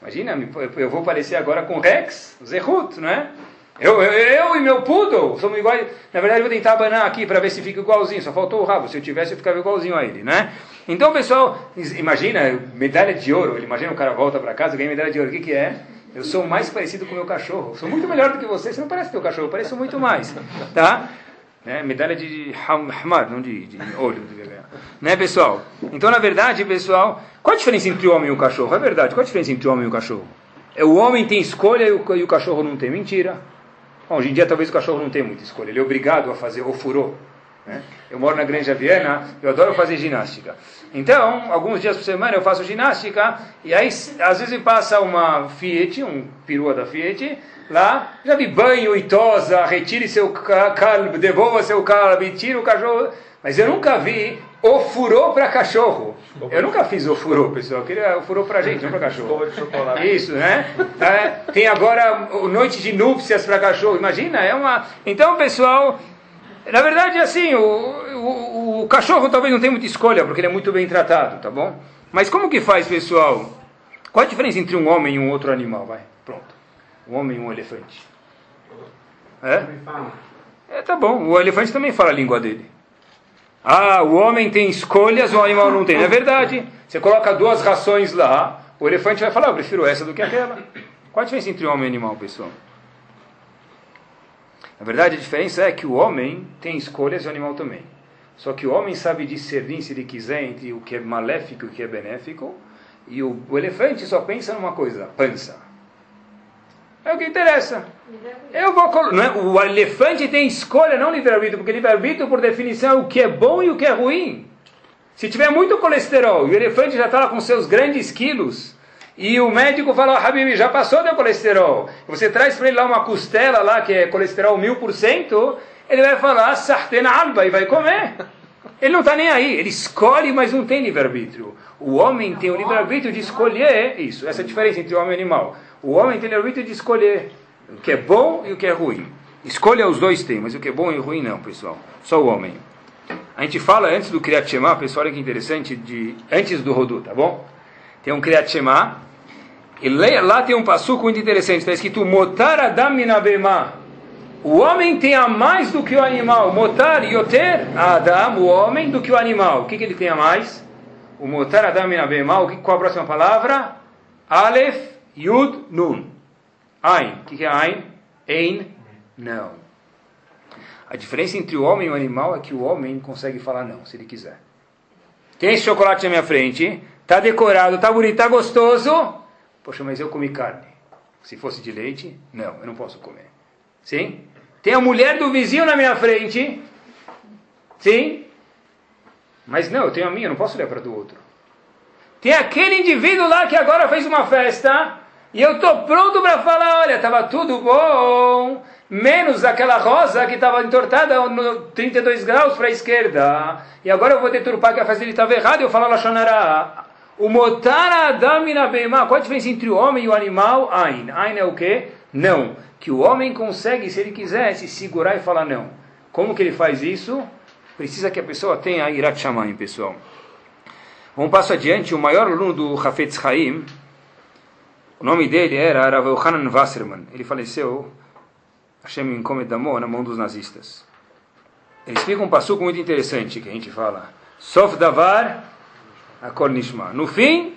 Imagina, eu vou parecer agora com Rex, Zerhut, não é? Eu, eu, eu, e meu poodle somos iguais. Na verdade, eu vou tentar abanar aqui para ver se fica igualzinho. Só faltou o rabo. Se eu tivesse, eu ficava igualzinho a ele, né? Então, pessoal, imagina, medalha de ouro. Imagina o cara volta para casa, ganha medalha de ouro. O que, que é? Eu sou mais parecido com o meu cachorro. Sou muito melhor do que você. Você não parece teu cachorro, eu pareço muito mais. Tá? Né? Medalha de Hamad, não de, de olho. Né, pessoal? Então, na verdade, pessoal, qual a diferença entre o homem e o cachorro? É verdade, qual a diferença entre o homem e o cachorro? É, o homem tem escolha e o, e o cachorro não tem. Mentira. Bom, hoje em dia, talvez o cachorro não tenha muita escolha. Ele é obrigado a fazer o furô. Né? Eu moro na Granja Viena, eu adoro fazer ginástica. Então, alguns dias por semana eu faço ginástica, e aí às vezes passa uma Fiat, um perua da Fiat, lá, já vi banho e tosa, retire seu calmo, devolva seu calmo, tira o cachorro. Mas eu nunca vi o furô para cachorro. Eu nunca fiz o furô, pessoal. Eu queria o furô para gente, não para cachorro. Isso, né? É, tem agora noite de núpcias para cachorro. Imagina, é uma. Então, pessoal, na verdade, assim, o, o, o, cachorro talvez não tenha muita escolha, porque ele é muito bem tratado, tá bom? Mas como que faz, pessoal? Qual a diferença entre um homem e um outro animal? Vai, pronto. Um homem e um elefante. É? É, tá bom. O elefante também fala a língua dele. Ah, o homem tem escolhas, o animal não tem. É verdade. Você coloca duas rações lá, o elefante vai falar, eu prefiro essa do que aquela. Qual a diferença entre homem e animal, pessoal? Na verdade, a diferença é que o homem tem escolhas e o animal também. Só que o homem sabe discernir, se ele quiser, entre o que é maléfico e o que é benéfico. E o, o elefante só pensa numa coisa, pança. É o que interessa. Eu vou é? O elefante tem escolha, não livre-arbítrio, porque livre-arbítrio, por definição, é o que é bom e o que é ruim. Se tiver muito colesterol e o elefante já está lá com seus grandes quilos, e o médico fala, Habib, já passou do colesterol. Você traz para ele lá uma costela lá que é colesterol mil por cento, ele vai falar, sartena alba, e vai comer. Ele não está nem aí, ele escolhe, mas não tem livre-arbítrio. O homem tem o livre-arbítrio de escolher isso. Essa é a diferença entre o homem e o animal. O homem tem o livre-arbítrio de escolher o que é bom e o que é ruim. Escolha os dois tem, mas o que é bom e ruim não, pessoal. Só o homem. A gente fala antes do Kriyat Shema, pessoal, olha que interessante, de, antes do Rodu, tá bom? Tem um Kriyat Shema, e lá tem um passuco muito interessante, está escrito Motar Adam Minabema. O homem tem a mais do que o animal. Motar Yoter Adam, o homem, do que o animal. O que, que ele tem a mais? O Motar Adam Minabema. Qual a próxima palavra? Aleph, Yud, Nun. Ein. O que, que é Ein? Ein, não. A diferença entre o homem e o animal é que o homem consegue falar não, se ele quiser. Tem esse chocolate na minha frente, está decorado, está bonito, está gostoso. Poxa, mas eu comi carne. Se fosse de leite, não, eu não posso comer. Sim? Tem a mulher do vizinho na minha frente. Sim? Mas não, eu tenho a minha, eu não posso olhar para do outro. Tem aquele indivíduo lá que agora fez uma festa. E eu estou pronto para falar, olha, estava tudo bom, menos aquela rosa que estava entortada no 32 graus para a esquerda. E agora eu vou deturpar que a festa estava errada e eu falo Lashonara. O motar Adam Bema. Qual a diferença entre o homem e o animal? Ain. Ain é o quê? Não. Que o homem consegue, se ele quiser, se segurar e falar não. Como que ele faz isso? Precisa que a pessoa tenha Irat Shamayim, pessoal. Um passo adiante, o maior aluno do Hafetz Haim, o nome dele era Rav Yohanan Wasserman. Ele faleceu, Hashem Inkomed Damo, na mão dos nazistas. Ele explica um passo muito interessante que a gente fala. Sof Davar Akol Nishma. No fim,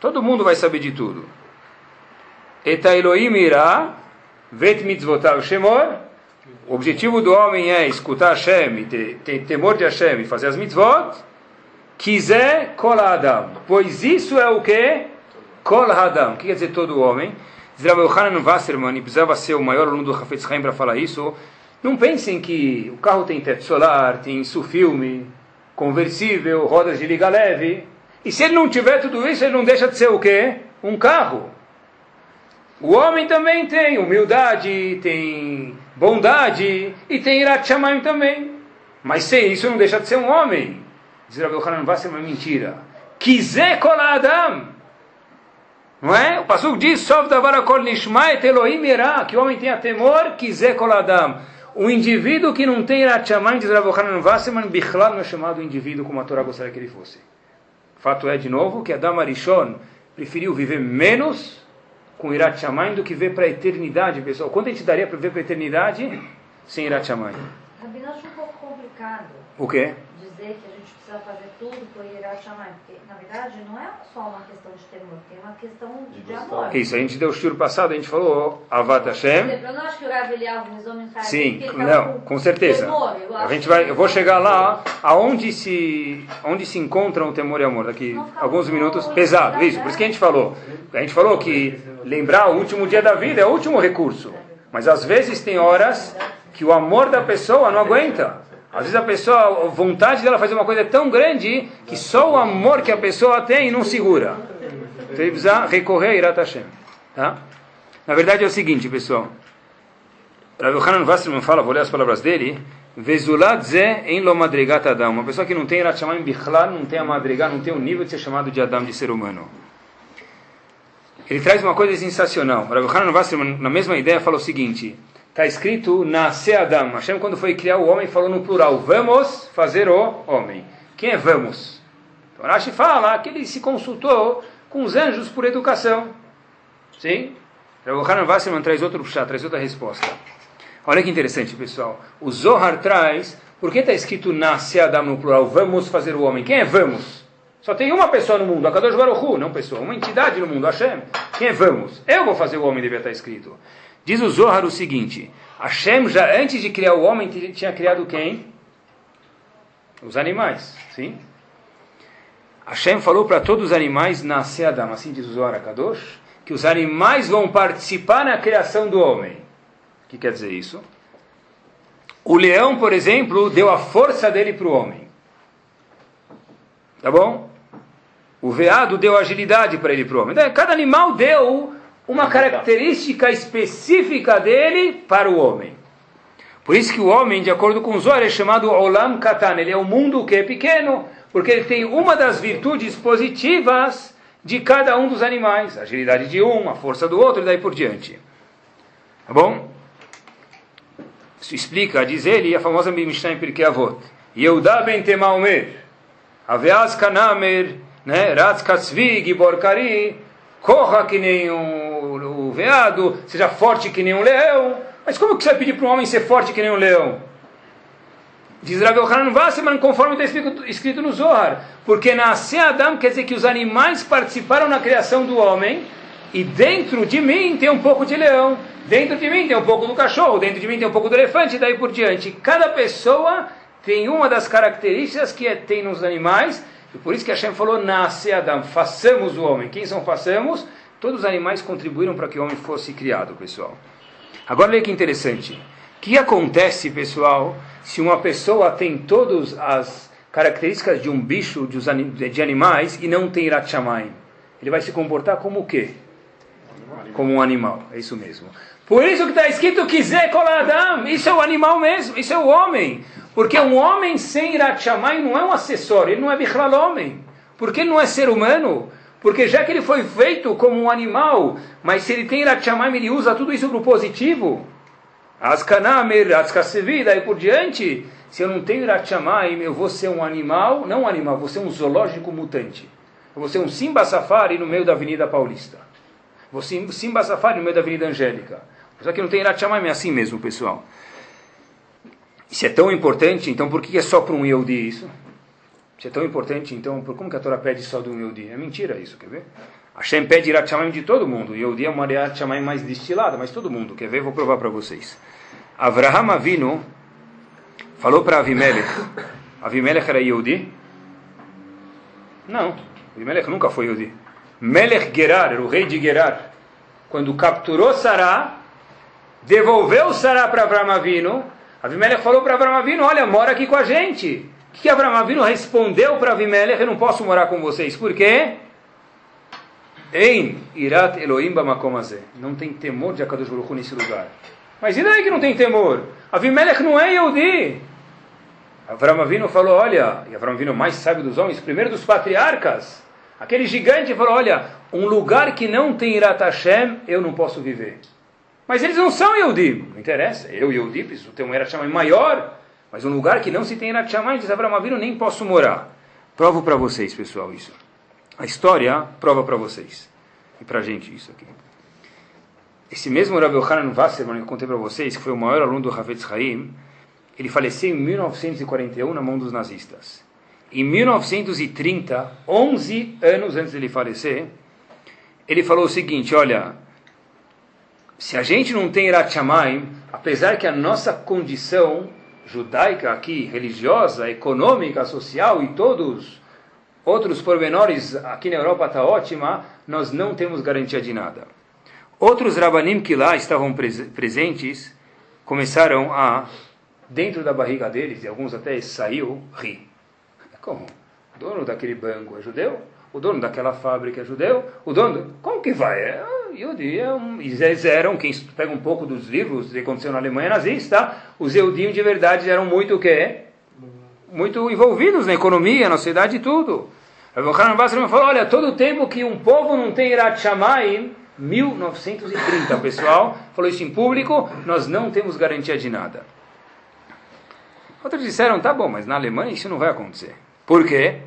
todo mundo vai saber de tudo. Eta Elohim irá, vet mitzvotav shemor. O objetivo do homem é escutar Hashem ter, ter temor de Hashem e fazer as mitzvot. Quiser kol adam. Pois isso é o que? Kol adam. O que quer dizer todo homem? Rabbi Yohanan Wasserman, e precisava ser o maior aluno do Hafetz Haim para falar isso. Não pensem que o carro tem teto solar, tem filme, conversível, rodas de liga leve. E se ele não tiver tudo isso, ele não deixa de ser o quê? Um carro. O homem também tem humildade, tem bondade e tem Irat também. Mas sem isso não deixa de ser um homem. Diz Rabbi Yohanan vai ser uma mentira. Quiser colar Adam. Não é? O Pasuk diz, Sov Davarakol Nishmaet Elohim que o homem tenha temor, quiser colar Adam. O indivíduo que não tem Irat Shamayim, diz Rabbi Yohanan Wasserman, Bichlal não é chamado indivíduo como a Torá gostaria que ele fosse. Fato é, de novo, que Adam Arishon preferiu viver menos com Irat Shamayim do que ver para a eternidade, pessoal. Quanto a gente daria para ver para a eternidade sem Irat Shamayim? Rabino, acho um pouco complicado. O quê? Dizer que a gente precisa fazer tudo por Yirat Shamayim, porque na verdade não é só uma questão de temor, tem uma questão de, de amor. Isso, a gente deu o shur passado, a gente falou Avat Hashem. Eu não acho que o Rav Eliyahu Sim, não, com certeza. Temor, a gente vai, eu vou chegar lá, aonde se, onde se encontram o temor e o amor, daqui alguns minutos, pesado, isso, por isso que a gente falou. A gente falou que lembrar o último dia da vida é o último recurso, mas às vezes tem horas que o amor da pessoa não aguenta. Às vezes a pessoa, a vontade dela fazer uma coisa é tão grande que só o amor que a pessoa tem não segura. Então ele precisa recorrer a Irat Hashem. Tá? Na verdade é o seguinte, pessoal. Rav Yohanan Wasserman fala, vou ler as palavras dele. Vezulat ze em lo madrigat Adam. Uma pessoa que não tem Irat Shamayim Bichlar, não tem a madrigat, não tem o nível de ser chamado de Adam, de ser humano. Ele traz uma coisa sensacional. Rav Yohanan Wasserman, na mesma ideia, fala o seguinte. Está escrito Nasce Adam. Hashem, quando foi criar o homem, falou no plural: Vamos fazer o homem. Quem é vamos? Então Rashi fala que ele se consultou com os anjos por educação. Sim? O Hanan traz outro chá, traz outra resposta. Olha que interessante, pessoal. O Zohar traz. Por que está escrito Nasce Adam no plural? Vamos fazer o homem. Quem é vamos? Só tem uma pessoa no mundo, a Kadosh Baruch Hu, não pessoa, uma entidade no mundo, Hashem. Quem é vamos? Eu vou fazer o homem, devia estar escrito. Diz o Zohar o seguinte: Hashem já antes de criar o homem tinha criado quem? Os animais, sim? Hashem falou para todos os animais nascer Adam, assim diz o Zohar Kadosh, que os animais vão participar na criação do homem. O que quer dizer isso? O leão, por exemplo, deu a força dele para o homem. Tá bom? O veado deu agilidade para ele para o homem. Cada animal deu uma característica específica dele para o homem. Por isso que o homem, de acordo com Zohar, é chamado Olam Katan. Ele é o mundo que é pequeno, porque ele tem uma das virtudes positivas de cada um dos animais. A agilidade de um, a força do outro e daí por diante. Tá bom? Isso explica, diz ele, a famosa Mishnah em Pirkei Avot. Yehuda ben Temaomer, Aveaz Kanamer, né, Ratz corra que nem um, o veado, seja forte que nem um leão. Mas como que você vai pedir para um homem ser forte que nem um leão? Diz Rav Yohanan Wasserman, conforme está escrito, no Zohar. Porque nascer Adam quer dizer que os animais participaram na criação do homem, e dentro de mim tem um pouco de leão, dentro de mim tem um pouco do cachorro, dentro de mim tem um pouco do elefante, e daí por diante. Cada pessoa tem uma das características que é, tem nos animais, e por isso que Hashem falou, nasce Adam, façamos o homem. Quem são façamos? Todos os animais contribuíram para que o homem fosse criado, pessoal. Agora olha que interessante. O que acontece, pessoal, se uma pessoa tem todas as características de um bicho, de animais, e não tem Irat Ele vai se comportar como o quê? Como um animal, é isso mesmo. Por isso que está escrito quiser Adam, isso é o animal mesmo, isso é o homem. Porque um homem sem Irat não é um acessório, ele não é Bichlal homem. Porque ele não é ser humano. Porque já que ele foi feito como um animal, mas se ele tem Irat ele usa tudo isso para o positivo. As Kanamer, as Kasevi, e por diante. Se eu não tenho Irat eu vou ser um animal, não um animal, vou ser um zoológico mutante. Eu vou ser um Simba Safari no meio da Avenida Paulista. Vou ser um Simba Safari no meio da Avenida Angélica. Só que não tem Irat é assim mesmo, pessoal. Isso é tão importante, então por que é só para um Yehudi isso? Isso é tão importante, então por como que a Torá pede só do um Yehudi? É mentira isso, quer ver? Hashem pede Irat de todo mundo. Yehudi é uma Irat mais destilada, mas todo mundo. Quer ver? Vou provar para vocês. Avraham Avinu falou para Avimelech. Avimelech era Yehudi? Não. Avimelech nunca foi Yehudi. Melech Gerar, era o rei de Gerar. Quando capturou Sará, devolveu Sará para Avraham Avinu, Avimelech falou para Avram Avinu, olha, mora aqui com a gente. O que Avinu respondeu para Avimelech? Eu não posso morar com vocês. Por quê? Em Irat Elohim Bamakomazé. Não tem temor de Akadosh Baruch nesse lugar. Mas e daí que não tem temor? Avimelech não é Yehudi. Avram Avinu falou, olha, e Avram Avinu mais sábio dos homens, primeiro dos patriarcas, aquele gigante falou, olha, um lugar que não tem Irat Hashem, eu não posso viver. Mas eles não são Yehudim. Não interessa. Eu, Yehudi, preciso ter um Erat maior. Mas um lugar que não se tem Erat Shammai, diz Abraão Avinu, nem posso morar. Provo para vocês, pessoal, isso. A história prova para vocês. E para a gente isso aqui. Esse mesmo Rav Yohanan Wasserman que eu contei para vocês, que foi o maior aluno do Havetz Haim, Ele faleceu em 1941 na mão dos nazistas. Em 1930, 11 anos antes dele falecer, ele falou o seguinte: Olha, se a gente não tem Irat Shamayim, apesar que a nossa condição judaica aqui, religiosa, econômica, social e todos outros pormenores aqui na Europa está ótima, nós não temos garantia de nada. Outros rabanim que lá estavam pres presentes começaram a, dentro da barriga deles, e alguns até saiu, rir. Como? O dono daquele banco é judeu? O dono daquela fábrica é judeu? O dono... Como que vai? É, Yehudi é um, eles eram, quem pega um pouco dos livros que aconteceu na Alemanha nazista, os Eudim de verdade eram muito o quê? Muito envolvidos na economia, na sociedade e tudo. Hanan Basra falou, olha, todo tempo que um povo não tem Irat Shamayim, 1930, pessoal, falou isso em público, nós não temos garantia de nada. Outros disseram, tá bom, mas na Alemanha isso não vai acontecer. Por quê?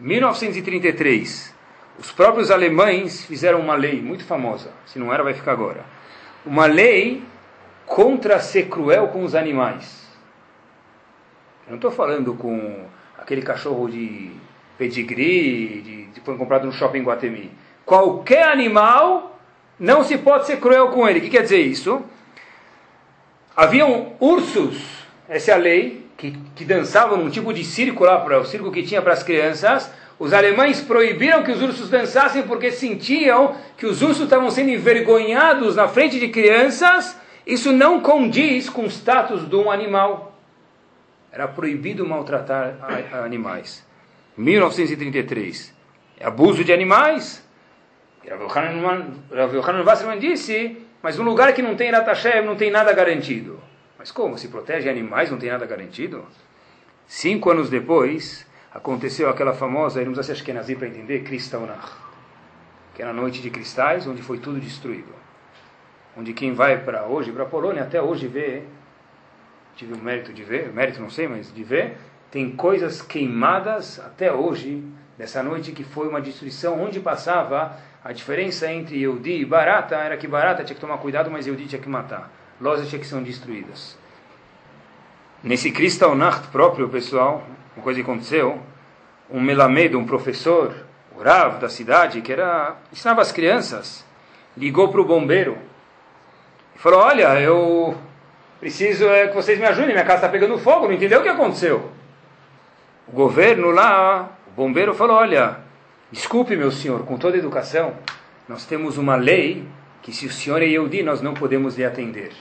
1933, os próprios alemães fizeram uma lei muito famosa, se não era, vai ficar agora. Uma lei contra ser cruel com os animais. Eu não estou falando com aquele cachorro de pedigree, de, de, foi comprado no shopping Guatemi. Qualquer animal não se pode ser cruel com ele. O que quer dizer isso? Haviam ursos, essa é a lei, que, que dançavam num tipo de circo lá, para o circo que tinha para as crianças. Os alemães proibiram que os ursos dançassem porque sentiam que os ursos estavam sendo envergonhados na frente de crianças. Isso não condiz com o status de um animal. Era proibido maltratar animais. 1933. É abuso de animais. Rav Yohanan Wasserman disse, mas um lugar que não tem Ratashev não tem nada garantido. Mas como? Se protege animais, não tem nada garantido? Cinco anos depois, aconteceu aquela famosa, não precisa ser Ashkenazi para entender, Kristallnacht. Que era a noite de cristais, onde foi tudo destruído. Onde quem vai para hoje, para a Polônia, até hoje vê, tive o mérito de ver, mérito não sei, mas de ver, tem coisas queimadas até hoje, dessa noite que foi uma destruição, onde passava a diferença entre Yehudi e Barata, era que Barata tinha que tomar cuidado, mas Yehudi tinha que matar. Lojas tinha que ser destruídas. Nesse Kristallnacht próprio, pessoal, uma coisa que aconteceu, um melamedo, um professor, o Rav da cidade, que era ensinava as crianças, ligou para o bombeiro e falou, olha, eu preciso é, que vocês me ajudem, minha casa está pegando fogo, não entendeu o que aconteceu? o governo lá, o bombeiro falou: Olha, desculpe, meu senhor, com toda educação, nós temos uma lei que se o senhor é Yehudi, nós não podemos lhe atender.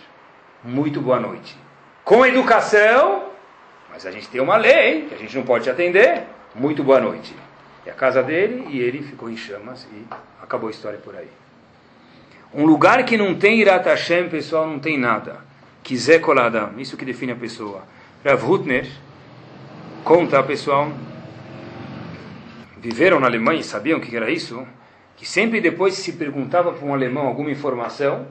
Muito boa noite. Com educação, mas a gente tem uma lei que a gente não pode te atender. Muito boa noite. E a casa dele, e ele ficou em chamas e acabou a história por aí. Um lugar que não tem Irat Hashem, pessoal, não tem nada. Quiser coladam, isso que define a pessoa. Rav Hutner, Conta, pessoal, viveram na Alemanha e sabiam o que era isso, que sempre depois se perguntava para um alemão alguma informação,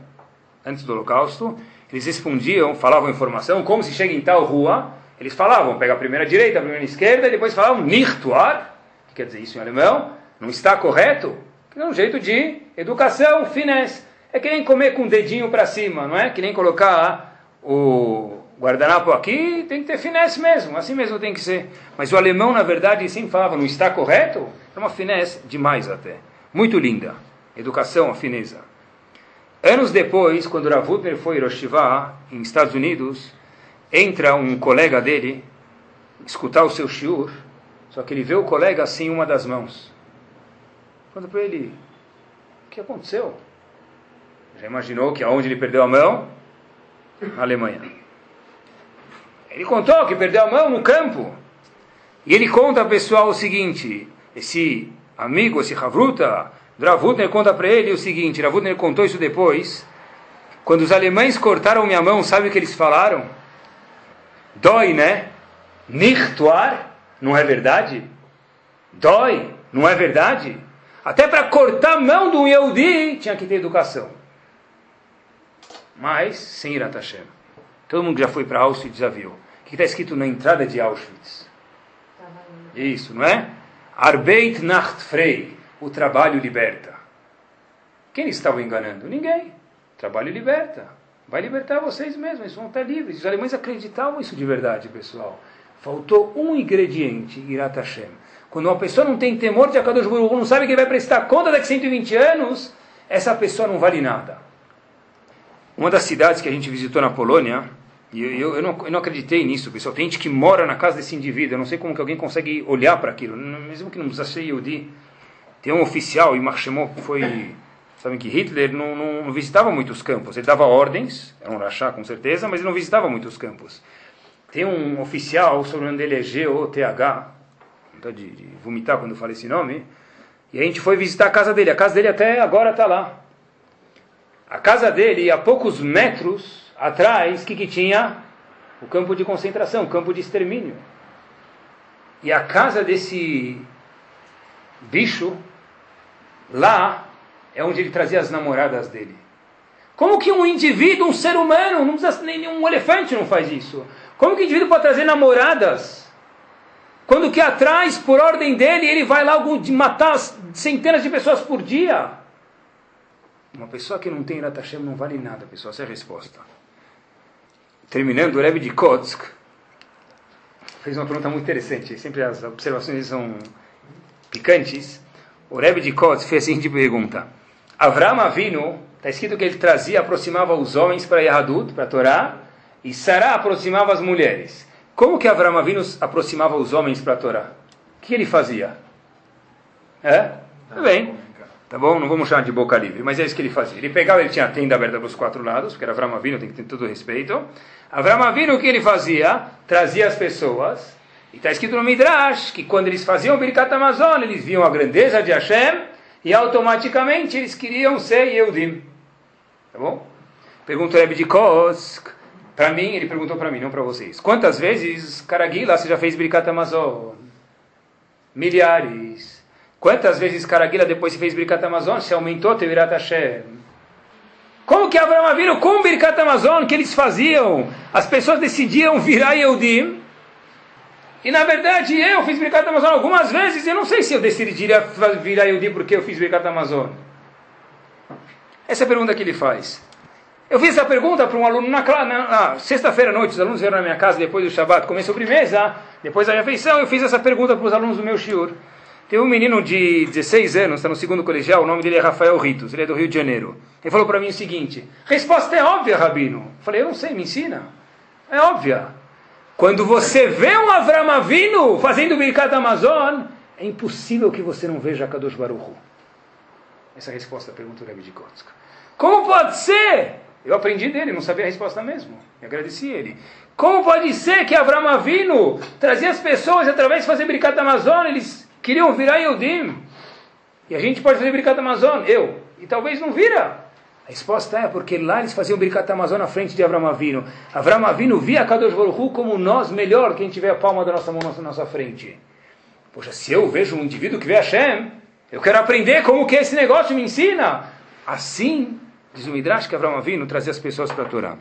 antes do holocausto, eles respondiam, falavam informação, como se chega em tal rua, eles falavam, pega a primeira direita, a primeira esquerda, e depois falavam, nicht wahr, que quer dizer isso em alemão, não está correto, que é um jeito de educação, finesse. É que nem comer com o dedinho para cima, não é? Que nem colocar o guardanapo aqui tem que ter finesse mesmo, assim mesmo tem que ser. Mas o alemão, na verdade, sempre falava, não está correto? É uma finesse demais até. Muito linda. Educação, a fineza. Anos depois, quando Ravutner foi Hiroshima, em Estados Unidos, entra um colega dele escutar o seu shiur, só que ele vê o colega sem uma das mãos. Conta para ele, o que aconteceu? Já imaginou que aonde ele perdeu a mão? Na Alemanha. Ele contou que perdeu a mão no campo. E ele conta, pessoal, o seguinte: esse amigo, esse Havruta, Dravutner conta para ele o seguinte: Dravutner contou isso depois. Quando os alemães cortaram minha mão, sabe o que eles falaram? Dói, né? Nichtuar, não é verdade? Dói, não é verdade? Até para cortar a mão do Yehudi tinha que ter educação. Mas sem Irat Hashem. Todo mundo já foi para Auschwitz já viu. O que está escrito na entrada de Auschwitz? Isso, não é? Arbeit nacht frei. O trabalho liberta. Quem eles estavam enganando? Ninguém. Trabalho liberta. Vai libertar vocês mesmos, eles vão estar livres. Os alemães acreditavam isso de verdade, pessoal. Faltou um ingrediente, Irat Hashem. Quando uma pessoa não tem temor de Akadosh Baruch não sabe que vai prestar conta daqui a 120 anos, essa pessoa não vale nada. Uma das cidades que a gente visitou na Polônia, e eu, eu, eu, não, eu não acreditei nisso, pessoal. Tem gente que mora na casa desse indivíduo. Eu não sei como que alguém consegue olhar para aquilo, mesmo que não precisa ser Yehudi. Tem um oficial, e Marchemot foi. Sabem que Hitler não, não, não, visitava muitos campos. Ele dava ordens, era um rachá com certeza, mas ele não visitava muitos campos. Tem um oficial, o sobrenome dele é G-O-T-H, de, de vomitar quando eu falo esse nome, e a gente foi visitar a casa dele. A casa dele até agora está lá. A casa dele, a poucos metros atrás, que, que tinha? O campo de concentração, o campo de extermínio. E a casa desse bicho, lá, é onde ele trazia as namoradas dele. Como que um indivíduo, um ser humano, não precisa nem um elefante não faz isso? Como que um indivíduo pode trazer namoradas? Quando que atrás, por ordem dele, ele vai lá matar centenas de pessoas por dia? Uma pessoa que não tem Irat Hashem não vale nada, pessoal. Essa é a resposta. Terminando, o Rebbe de Kotsk fez uma pergunta muito interessante. Sempre as observações são picantes. O Rebbe de Kotsk fez a seguinte pergunta. Avram Avinu, está escrito que ele trazia, aproximava os homens para Yahadut, para a Torá, e Sará aproximava as mulheres. Como que Avram Avinu aproximava os homens para a Torá? O que ele fazia? É? Tudo bem. Tá bom? Não vamos chamar de boca livre, mas é isso que ele fazia. Ele pegava, ele tinha a tenda aberta para os quatro lados, porque era Avram Avinu, tem que ter todo o respeito. Avram Avinu, o que ele fazia? Trazia as pessoas. E está escrito no Midrash que quando eles faziam o Birkat Amazon, eles viam a grandeza de Hashem e automaticamente eles queriam ser Yehudim. Tá bom? Pergunta Rebbe de Kosk. Para mim, ele perguntou para mim, não para vocês. Quantas vezes, Caraguila, você já fez Birkat Amazon? Milhares. Quantas vezes, Caraguila, depois você fez Birkat Amazon, você aumentou teu Irat Hashem? Como que Abraão viram com Birkat Amazon que eles faziam? As pessoas decidiam virar Yehudim. E na verdade eu fiz Birkat Amazon algumas vezes. Eu não sei se eu decidiria virar Yehudim porque eu fiz Birkat Amazon. Essa é a pergunta que ele faz. Eu fiz essa pergunta para um aluno na, na, na sexta-feira à noite. Os alunos vieram na minha casa depois do Shabbat comer sobremesa. Depois da refeição, eu fiz essa pergunta para os alunos do meu shiur. Tem um menino de 16 anos, está no segundo colegial, o nome dele é Rafael Ritos, ele é do Rio de Janeiro. Ele falou para mim o seguinte: resposta é óbvia, Rabino. Eu falei, eu não sei, me ensina. É óbvia. Quando você vê um Avram Avinu fazendo Birkat Amazon, é impossível que você não veja Kadosh Baruch Essa é a resposta à pergunta do Rebbe de Kotsk. Como pode ser eu aprendi dele, não sabia a resposta mesmo. E agradeci ele. Como pode ser que Avram Avinu trazia as pessoas através de fazer Bricat Amazon, eles queriam virar Yodim? E a gente pode fazer Bricat Amazon? Eu. E talvez não vira. A resposta é porque lá eles faziam Bricat Amazon na frente de Avram Avinu. Avram Avinu via Kadosh Baruch como nós melhor quem tiver a palma da nossa mão na nossa frente. Poxa, se eu vejo um indivíduo que vê Hashem, eu quero aprender como que esse negócio me ensina. Assim Diz o Midrash que Avram Avinu trazia as pessoas para a Torá.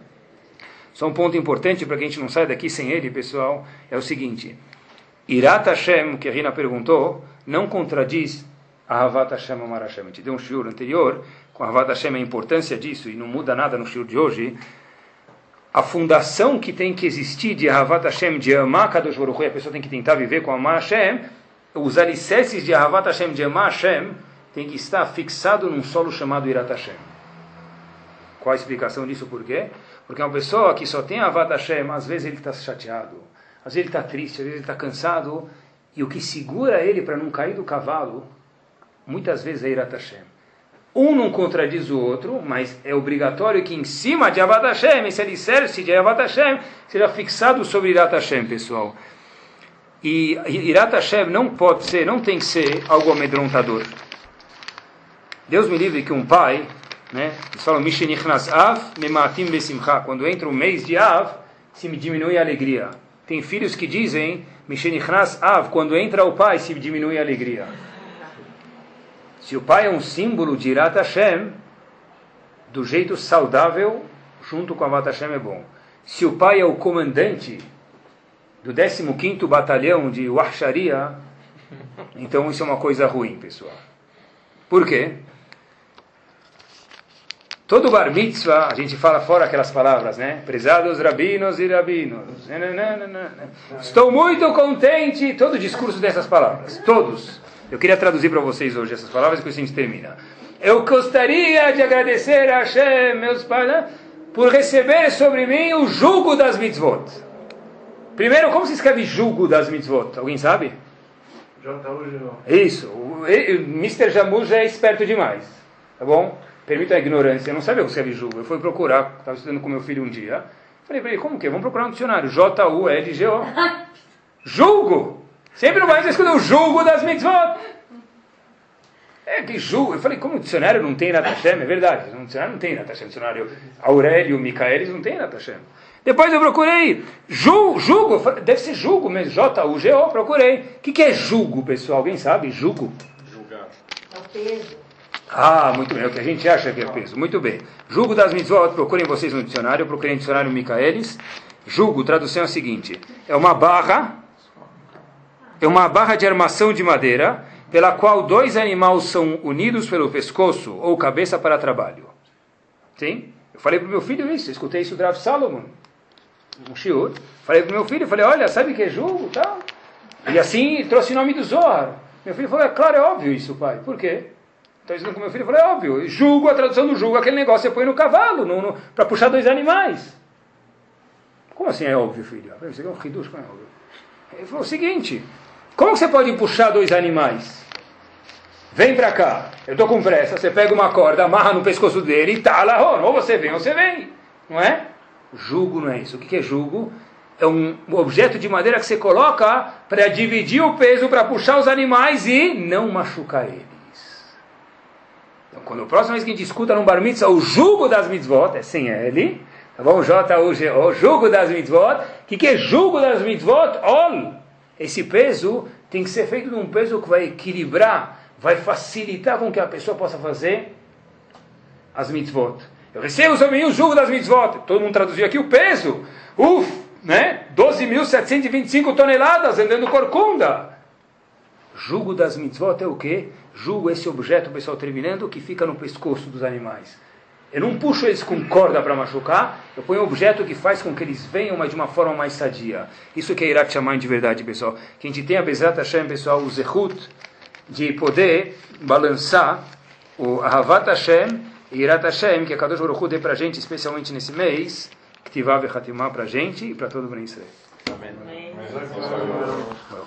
Só um ponto importante para que a gente não saia daqui sem ele, pessoal, é o seguinte. Irat Hashem, que a Rina perguntou, não contradiz a Havat Hashem Amar Hashem. A gente deu um shiur anterior a Havat Hashem a importância disso e não muda nada no shiur de hoje. A fundação que tem que existir de Havat Hashem, de amar Kadosh Baruch a pessoa tem que tentar viver com Amar Hashem, os alicerces de Havat Hashem, de amar Hashem, tem que estar fixado num solo chamado Irat Hashem. Qual a explicação disso? Por quê? Porque uma pessoa que só tem a Avat Hashem, às vezes ele está chateado, às vezes ele está triste, às vezes ele está cansado, e o que segura ele para não cair do cavalo, muitas vezes é Irat Hashem. Um não contradiz o outro, mas é obrigatório que em cima de Avat Hashem, esse alicerce de Avat Hashem, seja fixado sobre Irat Hashem, pessoal. E Irat Hashem não pode ser, não tem que ser algo amedrontador. Deus me livre que um pai né? Eles falam, Mishenichnas Av, Mematim Besimcha. Quando entra o mês de Av, se diminui a alegria. Tem filhos que dizem, Mishenichnas Av, quando entra o pai, se diminui a alegria. Se o pai é um símbolo de Irat Hashem, do jeito saudável, junto com a Avat Hashem é bom. Se o pai é o comandante do 15º Batalhão de Wahsharia, então isso é uma coisa ruim, pessoal. Por quê? Todo bar mitzvah, a gente fala fora aquelas palavras, né? Prezados rabinos e rabinos. Estou muito contente. Todo discurso dessas palavras. Todos. Eu queria traduzir para vocês hoje essas palavras e depois a gente termina. Eu gostaria de agradecer a Hashem, meus pais, né? por receber sobre mim o jugo das mitzvot. Primeiro, como se escreve jugo das mitzvot? Alguém sabe? Isso. O, Mr. Jamuj é esperto demais. Tá bom? Permita a ignorância. Eu não sabia o que escreve jugo. Eu fui procurar, estava estudando com meu filho um dia. Falei para ele, como que é? Vamos procurar um dicionário. J-U-L-G-O. Julgo! Sempre no mais escuta o julgo das mitzvot. É que julgo. Eu falei, como o dicionário não tem Natashem? É verdade. O dicionário não tem Natashem. O dicionário Aurélio, Micaelis não tem Natashem. Depois eu procurei. Ju, jugo. Deve ser jugo mesmo. J-U-G-O. Procurei. O que, que é jugo, pessoal? Alguém sabe? Jugo? Julgar. É o peso. Ah, muito bem. É o que a gente acha que é peso. Muito bem. Jugo das mitzvot. Procurem vocês no dicionário. Eu procurei no dicionário Micaelis. Jugo, tradução é a seguinte. É uma barra. É uma barra de armação de madeira pela qual dois animais são unidos pelo pescoço ou cabeça para trabalho. Sim? Eu falei para o meu filho isso, escutei isso do Rav Salomon, um shiur. Falei para o meu filho, falei, olha, sabe que é jugo? Tá? E assim trouxe o nome do Zohar. Meu filho falou, é claro, é óbvio isso, pai. Por quê? Estou dizendo com meu filho, eu falei, é óbvio. Jugo, a tradução do jugo, aquele negócio você põe no cavalo, para puxar dois animais. Como assim é óbvio, filho? Aqui é um como é óbvio? Ele falou o seguinte, como você pode puxar dois animais? Vem para cá. Eu estou com pressa. Você pega uma corda, amarra no pescoço dele e tá lá. Ou você vem ou você vem. Não é? Jugo não é isso. O que é jugo? É um objeto de madeira que você coloca para dividir o peso, para puxar os animais e não machucar eles. Então, quando a próxima vez que a gente escuta no bar mitzvah o jugo das mitzvot, é sem L, tá bom? J-U-G-O, jugo das mitzvot. O que, que é jugo das mitzvot? Ol. Esse peso tem que ser feito num peso que vai equilibrar vai facilitar com que a pessoa possa fazer as mitzvot. Eu recebo sobre mim o jugo das mitzvot. Todo mundo traduziu aqui o peso. Uf, né? 12.725 toneladas andando corcunda. Jugo das mitzvot é o quê? Jugo esse objeto, pessoal, terminando, que fica no pescoço dos animais. Eu não puxo eles com corda para machucar, eu ponho um objeto que faz com que eles venham, mas de uma forma mais sadia. Isso que é Irat Shamayim de verdade, pessoal. Que a gente tem a Bezat Hashem, pessoal, o Zehut, de poder balançar o Ahavat Hashem e Irat Hashem, que a Kadosh Baruch dê para a gente, especialmente nesse mês, que Tivav e Hatimah para a gente e para todo o Bnei Israel. Amém. Amém.